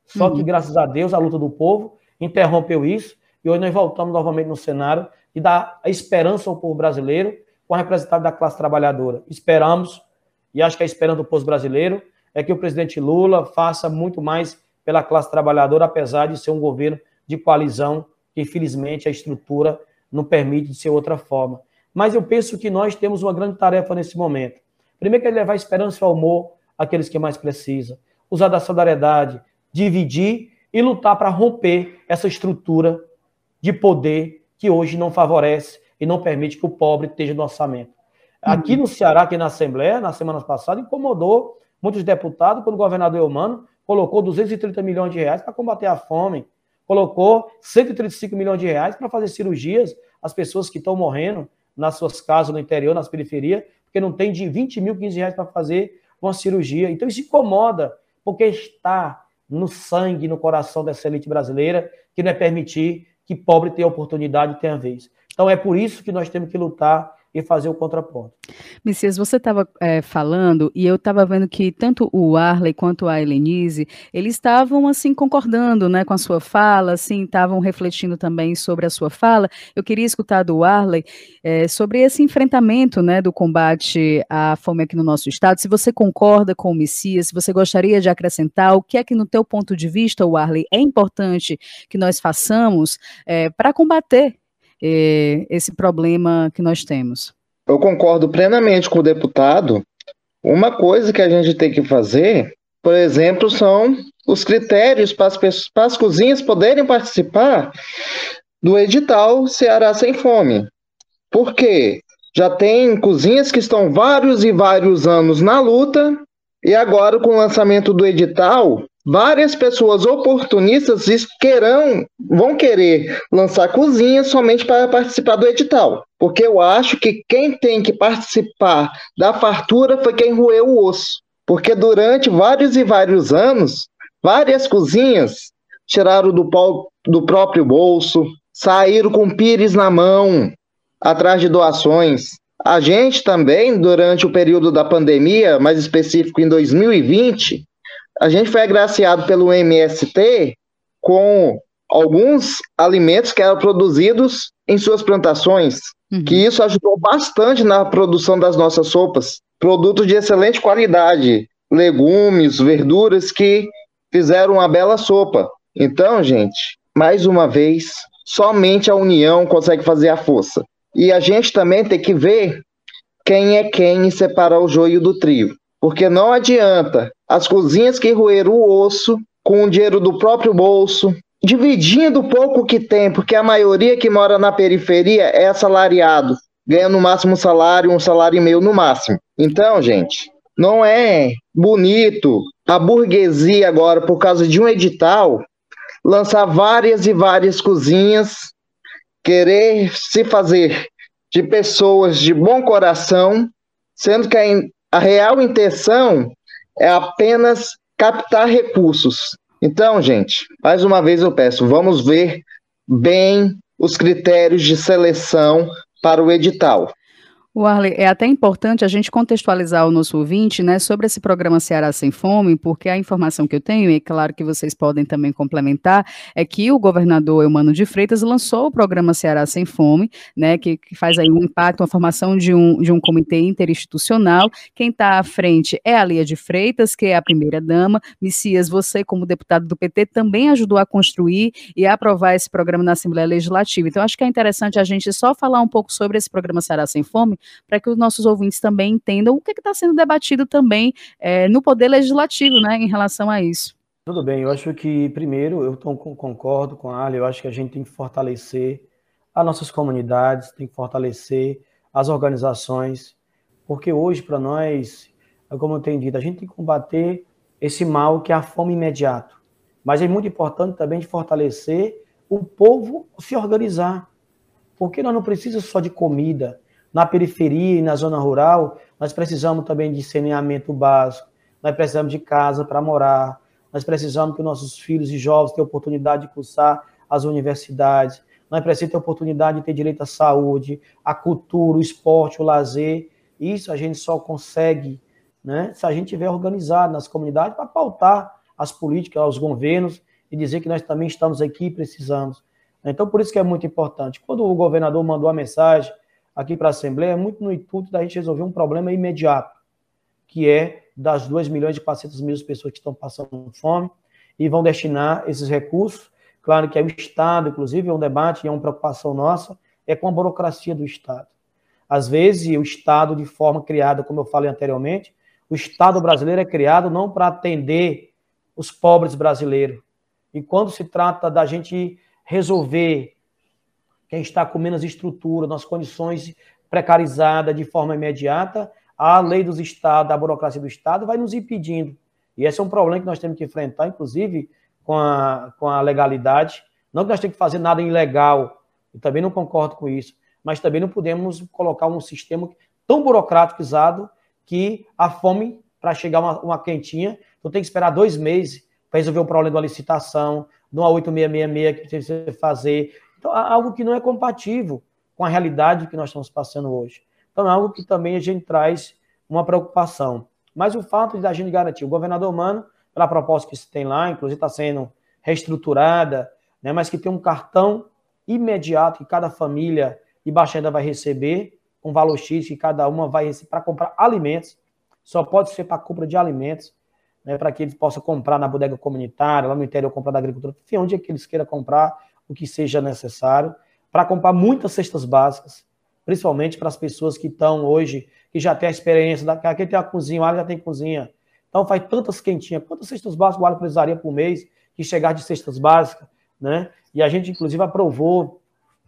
Só uhum. que, graças a Deus, a luta do povo interrompeu isso e hoje nós voltamos novamente no cenário de dar a esperança ao povo brasileiro com a representante da classe trabalhadora. Esperamos, e acho que a esperança do povo brasileiro é que o presidente Lula faça muito mais pela classe trabalhadora, apesar de ser um governo de coalizão, que infelizmente a estrutura não permite de ser outra forma. Mas eu penso que nós temos uma grande tarefa nesse momento. Primeiro que é levar esperança e amor àqueles que mais precisam, usar da solidariedade, dividir e lutar para romper essa estrutura de poder que hoje não favorece e não permite que o pobre esteja no orçamento. Aqui uhum. no Ceará, aqui na Assembleia, na semana passada, incomodou muitos deputados quando o governador Eumano colocou 230 milhões de reais para combater a fome, colocou 135 milhões de reais para fazer cirurgias às pessoas que estão morrendo nas suas casas no interior, nas periferias, porque não tem de 20 mil, 15 reais para fazer uma cirurgia. Então isso incomoda, porque está no sangue, no coração dessa elite brasileira, que não é permitir que pobre tenha oportunidade e tenha vez. Então é por isso que nós temos que lutar e fazer o contraponto. Messias, você estava é, falando e eu estava vendo que tanto o Arley quanto a Helenise, eles estavam assim concordando, né, com a sua fala, assim, estavam refletindo também sobre a sua fala. Eu queria escutar do Arley é, sobre esse enfrentamento, né, do combate à fome aqui no nosso estado. Se você concorda com o Messias, se você gostaria de acrescentar, o que é que no teu ponto de vista, o Arley, é importante que nós façamos é, para combater eh, esse problema que nós temos. Eu concordo plenamente com o deputado. Uma coisa que a gente tem que fazer, por exemplo, são os critérios para as, pessoas, para as cozinhas poderem participar do edital Ceará Sem Fome. Por quê? Já tem cozinhas que estão vários e vários anos na luta, e agora, com o lançamento do edital, várias pessoas oportunistas querão, vão querer lançar cozinha somente para participar do edital. Porque eu acho que quem tem que participar da fartura foi quem roeu o osso. Porque durante vários e vários anos, várias cozinhas tiraram do, do próprio bolso, saíram com pires na mão, atrás de doações. A gente também, durante o período da pandemia, mais específico em 2020, a gente foi agraciado pelo MST com alguns alimentos que eram produzidos em suas plantações, uhum. que isso ajudou bastante na produção das nossas sopas. Produtos de excelente qualidade, legumes, verduras que fizeram uma bela sopa. Então, gente, mais uma vez, somente a união consegue fazer a força. E a gente também tem que ver quem é quem e separar o joio do trigo. Porque não adianta as cozinhas que roeram o osso com o dinheiro do próprio bolso, dividindo o pouco que tem, porque a maioria que mora na periferia é assalariado, ganha no máximo um salário, um salário e meio no máximo. Então, gente, não é bonito a burguesia agora, por causa de um edital, lançar várias e várias cozinhas, querer se fazer de pessoas de bom coração, sendo que a, real intenção é apenas captar recursos. Então, gente, mais uma vez eu peço, vamos ver bem os critérios de seleção para o edital. O Arley, é até importante a gente contextualizar o nosso ouvinte, né, sobre esse programa Ceará Sem Fome, porque a informação que eu tenho, e é claro que vocês podem também complementar, é que o governador Eumano de Freitas lançou o programa Ceará Sem Fome, né, que, que faz aí um impacto, uma formação de um, de um comitê interinstitucional. Quem está à frente é a Lia de Freitas, que é a primeira-dama. Messias, você, como deputado do PT, também ajudou a construir e a aprovar esse programa na Assembleia Legislativa. Então, acho que é interessante a gente só falar um pouco sobre esse programa Ceará Sem Fome, para que os nossos ouvintes também entendam o que está sendo debatido também é, no Poder Legislativo, né, em relação a isso. Tudo bem, eu acho que, primeiro, eu concordo com a Ali, eu acho que a gente tem que fortalecer as nossas comunidades, tem que fortalecer as organizações, porque hoje, para nós, é como eu tenho dito, a gente tem que combater esse mal que é a fome imediata. Mas é muito importante também de fortalecer o povo se organizar, porque nós não precisamos só de comida, na periferia e na zona rural, nós precisamos também de saneamento básico, nós precisamos de casa para morar, nós precisamos que nossos filhos e jovens tenham oportunidade de cursar as universidades, nós precisamos ter oportunidade de ter direito à saúde, à cultura, o esporte, o lazer. Isso a gente só consegue né, se a gente estiver organizado nas comunidades para pautar as políticas aos governos e dizer que nós também estamos aqui e precisamos. Então, por isso que é muito importante. Quando o governador mandou a mensagem aqui para a Assembleia é muito no intuito da gente resolver um problema imediato, que é das 2 milhões e 400 mil pessoas que estão passando fome e vão destinar esses recursos. Claro que é o Estado, inclusive, é um debate e é uma preocupação nossa, é com a burocracia do Estado. Às vezes, o Estado, de forma criada, como eu falei anteriormente, o Estado brasileiro é criado não para atender os pobres brasileiros. E quando se trata da gente resolver quem está com menos estrutura, nas condições precarizadas de forma imediata, a lei dos estados, a burocracia do Estado vai nos impedindo. E esse é um problema que nós temos que enfrentar, inclusive com a, com a legalidade. Não que nós temos que fazer nada ilegal, eu também não concordo com isso, mas também não podemos colocar um sistema tão burocratizado que a fome, para chegar uma, uma quentinha, tu tem que esperar dois meses para resolver o problema da licitação, de uma 8666 que precisa fazer, então, algo que não é compatível com a realidade que nós estamos passando hoje. Então, é algo que também a gente traz uma preocupação. Mas o fato de a gente garantir, o governador Mano, pela proposta que se tem lá, inclusive está sendo reestruturada, né, mas que tem um cartão imediato que cada família e baixada vai receber, um valor X que cada uma vai receber para comprar alimentos, só pode ser para compra de alimentos, né, para que eles possam comprar na bodega comunitária, lá no interior, comprar da agricultura, enfim, onde é que eles queiram comprar, o que seja necessário, para comprar muitas cestas básicas, principalmente para as pessoas que estão hoje, que já têm a experiência, da, aqui tem a cozinha, o Alho já tem cozinha. Então faz tantas quentinhas, quantas cestas básicas o Alho precisaria por mês que chegar de cestas básicas, né? E a gente, inclusive, aprovou,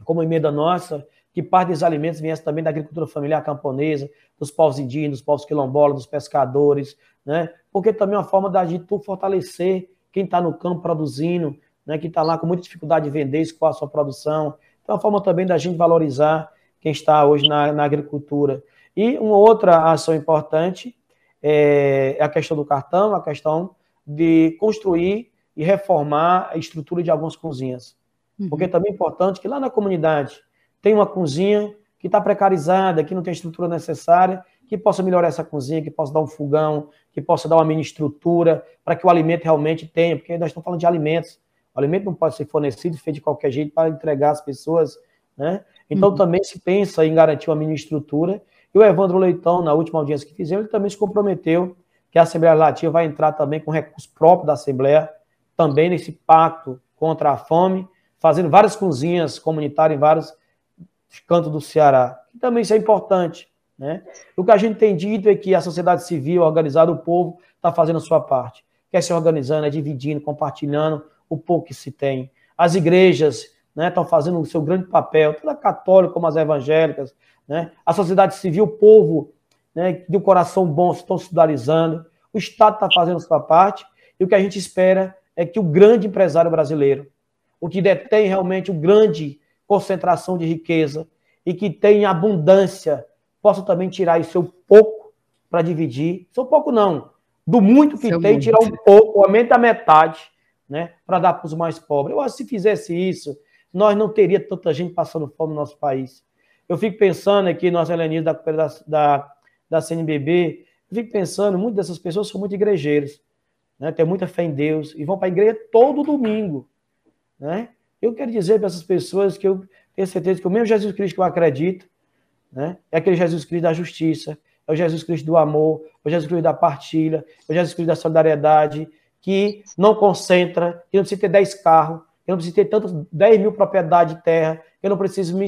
como emenda nossa, que parte dos alimentos viesse também da agricultura familiar camponesa, dos povos indígenas, dos povos quilombolas, dos pescadores, né? Porque também é uma forma da gente fortalecer quem está no campo produzindo, né, que está lá com muita dificuldade de vender, isso com a sua produção. Então, é uma forma também da gente valorizar quem está hoje na, na agricultura. E uma outra ação importante é, é a questão do cartão, a questão de construir e reformar a estrutura de algumas cozinhas. Uhum. Porque também é importante que lá na comunidade tem uma cozinha que está precarizada, que não tem a estrutura necessária, que possa melhorar essa cozinha, que possa dar um fogão, que possa dar uma mini estrutura, para que o alimento realmente tenha, porque nós estamos falando de alimentos. O alimento não pode ser fornecido feito de qualquer jeito para entregar às pessoas, né? Então uhum. também se pensa em garantir uma mini estrutura. E o Evandro Leitão, na última audiência que fizemos, ele também se comprometeu que a Assembleia Legislativa vai entrar também com recurso próprio da Assembleia, também nesse pacto contra a fome, fazendo várias cozinhas comunitárias em vários cantos do Ceará. E também isso é importante. Né? O que a gente tem dito é que a sociedade civil, organizada, o povo, está fazendo a sua parte. quer se organizando, é dividindo, compartilhando o pouco que se tem. As igrejas né, estão fazendo o seu grande papel, tanto a católica como as evangélicas, né? a sociedade civil, o povo né, de um coração bom estão se solidarizando, o Estado está fazendo sua parte, e o que a gente espera é que o grande empresário brasileiro, o que detém realmente o grande concentração de riqueza e que tem abundância, possa também tirar o seu pouco para dividir, seu pouco não, do muito que seu tem, muito. tirar um pouco, aumenta a metade, né, para dar para os mais pobres. Eu acho que se fizesse isso, nós não teria tanta gente passando fome no nosso país. Eu fico pensando aqui, nós helenistas da, da, da CNBB, eu fico pensando, muitas dessas pessoas são muito igrejeiras, né, têm muita fé em Deus e vão para a igreja todo domingo. Né? Eu quero dizer para essas pessoas que eu tenho certeza que o mesmo Jesus Cristo que eu acredito né, é aquele Jesus Cristo da justiça, é o Jesus Cristo do amor, é o Jesus Cristo da partilha, é o Jesus Cristo da solidariedade, que não concentra, que não precisa ter 10 carros, que não precisa ter tantas 10 mil propriedades de terra, que eu não preciso me,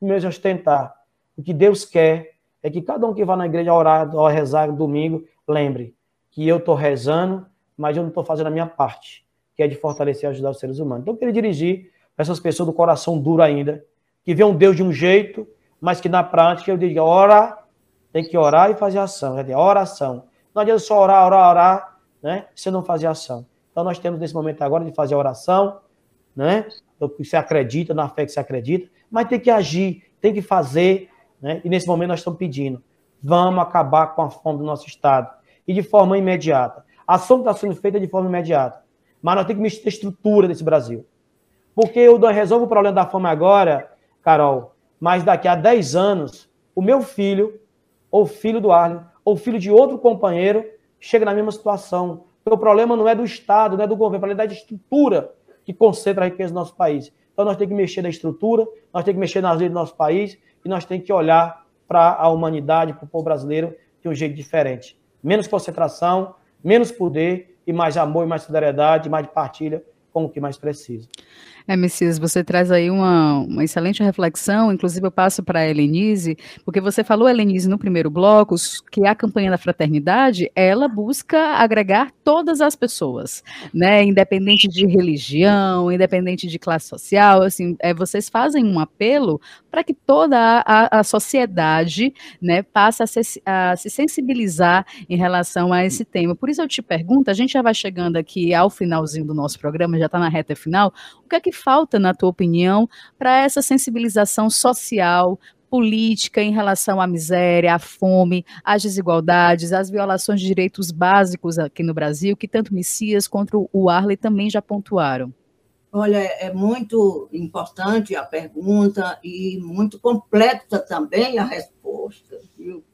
me ostentar. O que Deus quer é que cada um que vá na igreja orar, ou rezar domingo, lembre que eu estou rezando, mas eu não estou fazendo a minha parte, que é de fortalecer e ajudar os seres humanos. Então, eu queria dirigir para essas pessoas do coração duro ainda, que vê um Deus de um jeito, mas que na prática eu diga, ora, tem que orar e fazer ação. É oração. Não adianta só orar, orar, orar, né? Você não fazer ação. Então nós temos nesse momento agora de fazer a oração, né? Você acredita, na fé que você acredita, mas tem que agir, tem que fazer, né? E nesse momento nós estamos pedindo, vamos acabar com a fome do nosso Estado. E de forma imediata. A ação está sendo feita de forma imediata. Mas nós temos que mexer a estrutura desse Brasil. Porque eu resolvo o problema da fome agora, Carol, mas daqui a 10 anos, o meu filho, ou filho do Arlen, ou filho de outro companheiro, chega na mesma situação. Porque o problema não é do Estado, não é do governo, é da estrutura que concentra a riqueza do nosso país. Então nós temos que mexer na estrutura, nós temos que mexer nas leis do nosso país e nós temos que olhar para a humanidade, para o povo brasileiro de um jeito diferente. Menos concentração, menos poder e mais amor e mais solidariedade, mais partilha com o que mais precisa. É, Messias, você traz aí uma, uma excelente reflexão, inclusive eu passo para a Helenise, porque você falou, Helenise, no primeiro bloco, que a campanha da fraternidade, ela busca agregar todas as pessoas, né, independente de religião, independente de classe social, assim, é, vocês fazem um apelo para que toda a, a, sociedade, né, passe a se, a se sensibilizar em relação a esse tema. Por isso eu te pergunto, a gente já vai chegando aqui ao finalzinho do nosso programa, já está na reta final, o que é que falta, na tua opinião, para essa sensibilização social, política em relação à miséria, à fome, às desigualdades, às violações de direitos básicos aqui no Brasil, que tanto Messias quanto o Arley também já pontuaram? Olha, é muito importante a pergunta e muito complexa também a resposta. Viu?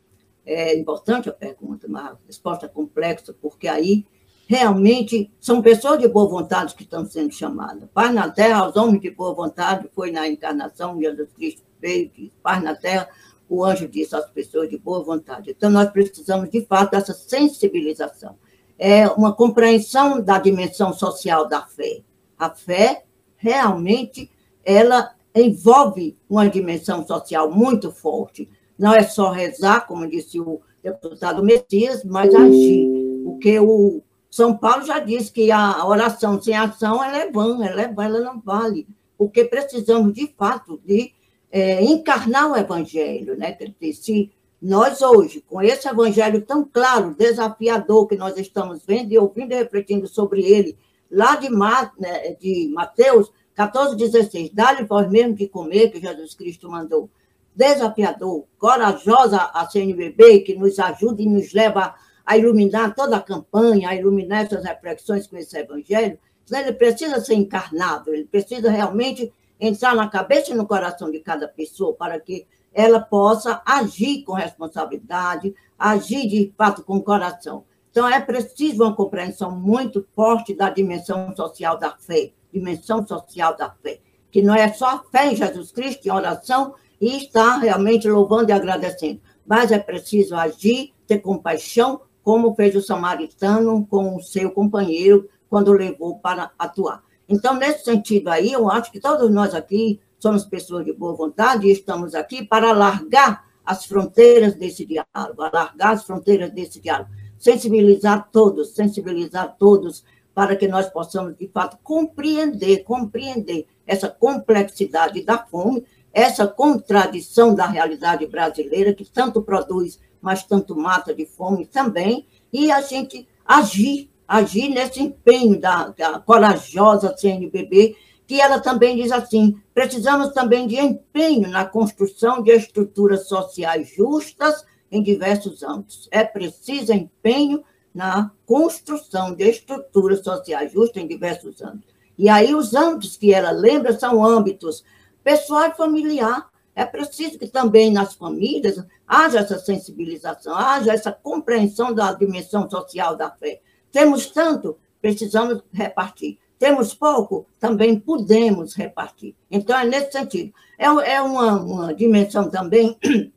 É importante a pergunta, mas a resposta é complexa, porque aí realmente são pessoas de boa vontade que estão sendo chamadas. Paz na terra, os homens de boa vontade, foi na encarnação, Jesus Cristo veio, que paz na terra, o anjo disse às pessoas de boa vontade. Então, nós precisamos, de fato, dessa sensibilização. É uma compreensão da dimensão social da fé. A fé, realmente, ela envolve uma dimensão social muito forte. Não é só rezar, como disse o deputado Messias, mas agir. O que o são Paulo já disse que a oração sem ação é vã, ela, é vã, ela não vale, porque precisamos, de fato, de é, encarnar o evangelho. Né? Se nós hoje, com esse evangelho tão claro, desafiador, que nós estamos vendo e ouvindo e refletindo sobre ele, lá de, né, de Mateus 14, 16, dá-lhe vós mesmo de comer, que Jesus Cristo mandou, desafiador, corajosa a CNBB, que nos ajuda e nos leva a iluminar toda a campanha, a iluminar essas reflexões com esse evangelho, então ele precisa ser encarnado, ele precisa realmente entrar na cabeça e no coração de cada pessoa para que ela possa agir com responsabilidade, agir de fato com coração. Então, é preciso uma compreensão muito forte da dimensão social da fé, dimensão social da fé, que não é só a fé em Jesus Cristo, em oração, e estar realmente louvando e agradecendo, mas é preciso agir, ter compaixão, como fez o samaritano com o seu companheiro quando levou para atuar. Então, nesse sentido aí, eu acho que todos nós aqui somos pessoas de boa vontade e estamos aqui para alargar as fronteiras desse diálogo, alargar as fronteiras desse diálogo. sensibilizar todos, sensibilizar todos para que nós possamos, de fato, compreender, compreender essa complexidade da fome, essa contradição da realidade brasileira, que tanto produz, mas tanto mata de fome também, e a gente agir, agir nesse empenho da, da corajosa CNBB, que ela também diz assim: precisamos também de empenho na construção de estruturas sociais justas em diversos âmbitos. É preciso empenho na construção de estruturas sociais justas em diversos âmbitos. E aí os âmbitos que ela lembra são âmbitos pessoal e familiar. É preciso que também nas famílias haja essa sensibilização, haja essa compreensão da dimensão social da fé. Temos tanto, precisamos repartir. Temos pouco, também podemos repartir. Então, é nesse sentido. É, é uma, uma dimensão também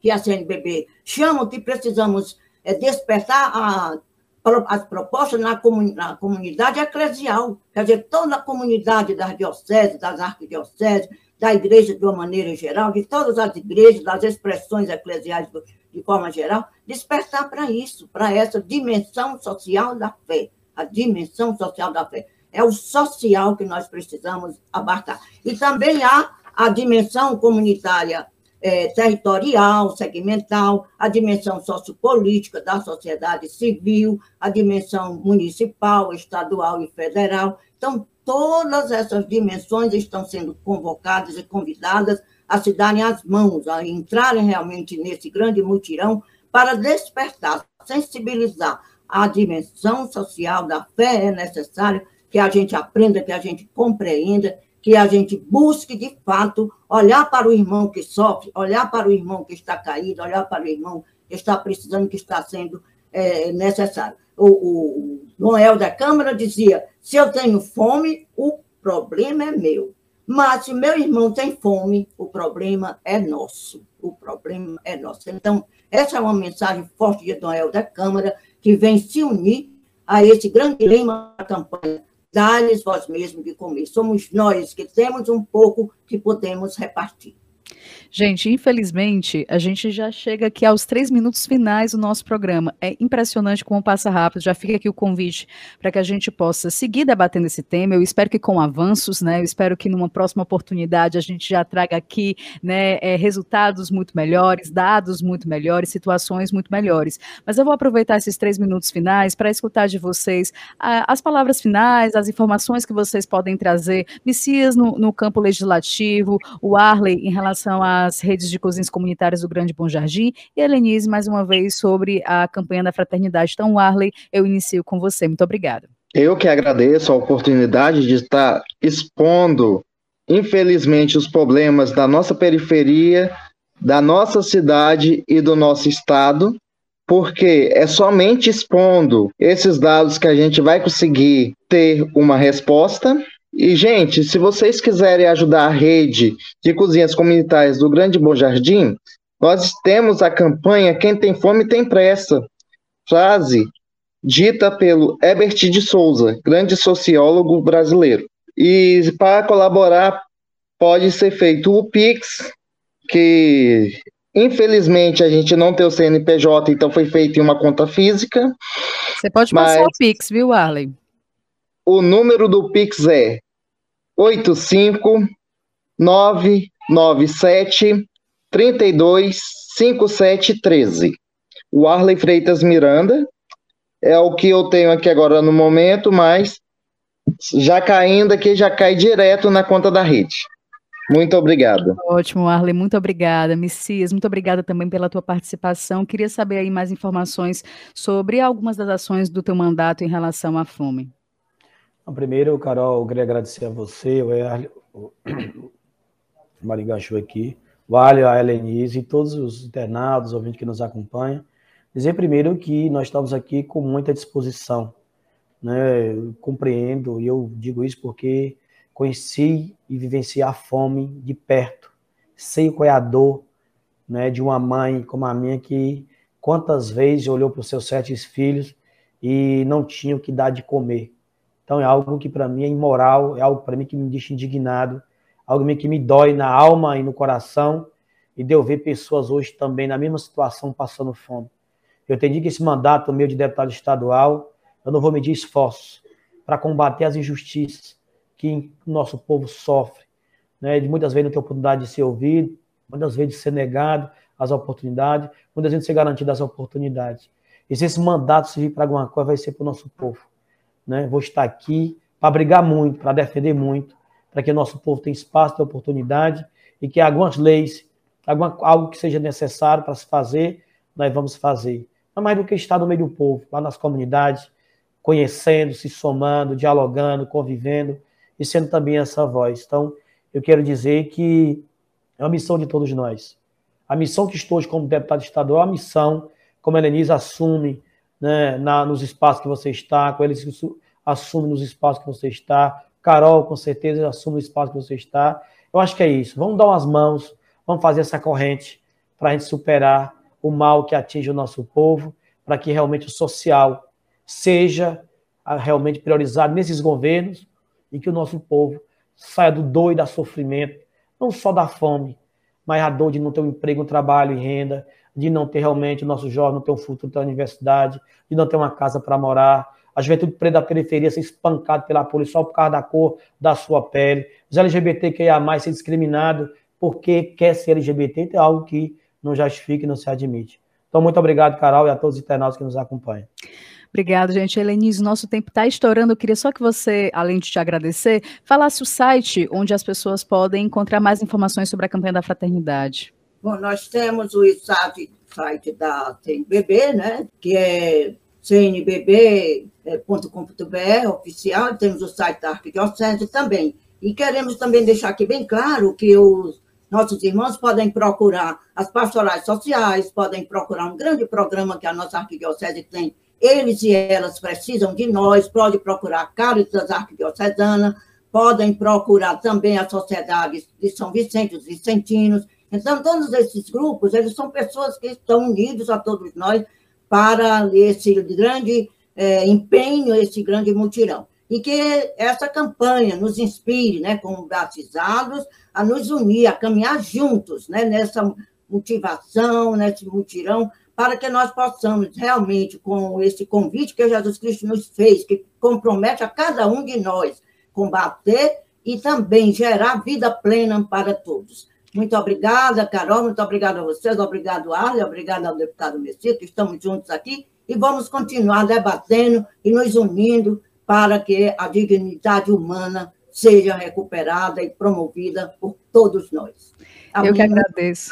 que a CNBB chama que precisamos é despertar a, as propostas na, na, comunidade eclesial, quer dizer, toda a comunidade das dioceses, das arquidioceses, da igreja de uma maneira geral, de todas as igrejas, das expressões eclesiais de forma geral, despertar para isso, para essa dimensão social da fé, a dimensão social da fé. É o social que nós precisamos abarcar. E também há a dimensão comunitária é, territorial, segmental, a dimensão sociopolítica da sociedade civil, a dimensão municipal, estadual e federal. Então, todas essas dimensões estão sendo convocadas e convidadas a se darem as mãos, a entrarem realmente nesse grande mutirão para despertar, sensibilizar a dimensão social da fé é necessário que a gente aprenda, que a gente compreenda que a gente busque, de fato, olhar para o irmão que sofre, olhar para o irmão que está caído, olhar para o irmão que está precisando, que está sendo é, necessário. O, o Noel da Câmara dizia: se eu tenho fome, o problema é meu. Mas se meu irmão tem fome, o problema é nosso. O problema é nosso. Então, essa é uma mensagem forte de Noel da Câmara, que vem se unir a esse grande lema da campanha dá-lhes vós mesmo de comer. Somos nós que temos um pouco que podemos repartir. Gente, infelizmente, a gente já chega aqui aos três minutos finais do nosso programa. É impressionante como passa rápido. Já fica aqui o convite para que a gente possa seguir debatendo esse tema. Eu espero que com avanços, né? Eu espero que numa próxima oportunidade a gente já traga aqui né, é, resultados muito melhores, dados muito melhores, situações muito melhores. Mas eu vou aproveitar esses três minutos finais para escutar de vocês as palavras finais, as informações que vocês podem trazer. Messias no, no campo legislativo, o Arley em relação a as redes de cozinhas comunitárias do Grande Bom Jardim, e a Lenise, mais uma vez, sobre a campanha da fraternidade. Então, Arley, eu inicio com você. Muito obrigada. Eu que agradeço a oportunidade de estar expondo, infelizmente, os problemas da nossa periferia, da nossa cidade e do nosso estado, porque é somente expondo esses dados que a gente vai conseguir ter uma resposta e, gente, se vocês quiserem ajudar a rede de cozinhas comunitárias do Grande Bom Jardim, nós temos a campanha Quem tem fome tem pressa. Frase dita pelo Herbert de Souza, grande sociólogo brasileiro. E para colaborar, pode ser feito o Pix, que infelizmente a gente não tem o CNPJ, então foi feito em uma conta física. Você pode passar o Pix, viu, Arley? O número do Pix é 85997 325713. O Arley Freitas Miranda é o que eu tenho aqui agora no momento, mas já caindo aqui, já cai direto na conta da rede. Muito obrigado. Ótimo, Arley, muito obrigada. Messias, muito obrigada também pela tua participação. Queria saber aí mais informações sobre algumas das ações do teu mandato em relação à fome. Primeiro, Carol, eu queria agradecer a você, o Erle, Marigachu aqui, o Alho, a Helenise e todos os internados, ouvintes que nos acompanham. Dizer primeiro que nós estamos aqui com muita disposição. Né? Eu compreendo, e eu digo isso porque conheci e vivenciei a fome de perto. Sei qual é a dor né, de uma mãe como a minha que quantas vezes olhou para os seus sete filhos e não tinha o que dar de comer. Então é algo que para mim é imoral, é algo para mim que me deixa indignado, algo que me dói na alma e no coração, e de eu ver pessoas hoje também na mesma situação passando fome. Eu entendi que esse mandato meu de deputado estadual, eu não vou medir esforços para combater as injustiças que o nosso povo sofre. Né? De muitas vezes não ter oportunidade de ser ouvido, muitas vezes de ser negado as oportunidades, muitas vezes de ser garantido as oportunidades. E se esse mandato servir para alguma coisa, vai ser para o nosso povo. Né? Vou estar aqui para brigar muito, para defender muito, para que nosso povo tenha espaço, tenha oportunidade e que algumas leis, alguma, algo que seja necessário para se fazer, nós vamos fazer. Não mais do que estar no meio do povo, lá nas comunidades, conhecendo, se somando, dialogando, convivendo e sendo também essa voz. Então, eu quero dizer que é uma missão de todos nós. A missão que estou hoje como deputado estadual é uma missão, como a Helenise assume né, na, nos espaços que você está, com eles assume nos espaços que você está, Carol, com certeza, assume o espaço que você está. Eu acho que é isso. Vamos dar umas mãos, vamos fazer essa corrente para a gente superar o mal que atinge o nosso povo, para que realmente o social seja ah, realmente priorizado nesses governos e que o nosso povo saia do dor e do sofrimento, não só da fome, mas a dor de não ter um emprego, um trabalho e renda, de não ter realmente o nosso jovem não ter um futuro na universidade, de não ter uma casa para morar, a juventude preta da periferia ser espancado pela polícia só por causa da cor da sua pele, os LGBTQIA+, ser discriminado porque quer ser LGBT, é algo que não justifica e não se admite. Então, muito obrigado, Carol, e a todos os internautas que nos acompanham. Obrigada, gente. Helenise, nosso tempo está estourando. Eu queria só que você, além de te agradecer, falasse o site onde as pessoas podem encontrar mais informações sobre a campanha da fraternidade. Bom, nós temos o site, site da CNBB, né, que é cnbb.com.br, oficial, temos o site da Arquidiocese também. E queremos também deixar aqui bem claro que os nossos irmãos podem procurar as pastorais sociais, podem procurar um grande programa que a nossa arquidiocese tem. Eles e elas precisam de nós, pode procurar Caritas Arquidiocesana, podem procurar também a Sociedade de São Vicente, os Vicentinos. Então, todos esses grupos, eles são pessoas que estão unidos a todos nós para esse grande é, empenho, esse grande mutirão e que essa campanha nos inspire, né, como batizados, a nos unir, a caminhar juntos, né, nessa motivação, nesse mutirão, para que nós possamos realmente, com esse convite que Jesus Cristo nos fez, que compromete a cada um de nós, combater e também gerar vida plena para todos. Muito obrigada, Carol, muito obrigada a vocês, obrigado, Arle, obrigado ao deputado Messias, que estamos juntos aqui, e vamos continuar debatendo e nos unindo para que a dignidade humana seja recuperada e promovida por todos nós. A Eu que agradeço.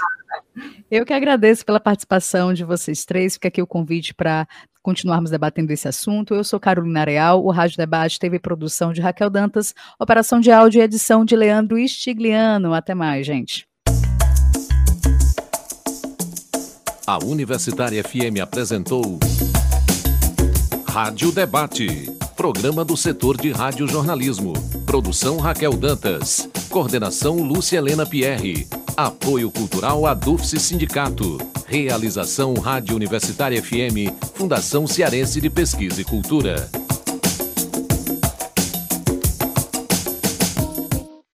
Eu que agradeço pela participação de vocês três. Fica aqui o convite para continuarmos debatendo esse assunto. Eu sou Carolina Real, o Rádio Debate teve produção de Raquel Dantas, operação de áudio e edição de Leandro Stigliano. Até mais, gente. A Universitária FM apresentou Rádio Debate. Programa do setor de radiojornalismo. Produção Raquel Dantas. Coordenação Lúcia Helena Pierre. Apoio Cultural Adufse Sindicato. Realização Rádio Universitária FM. Fundação Cearense de Pesquisa e Cultura.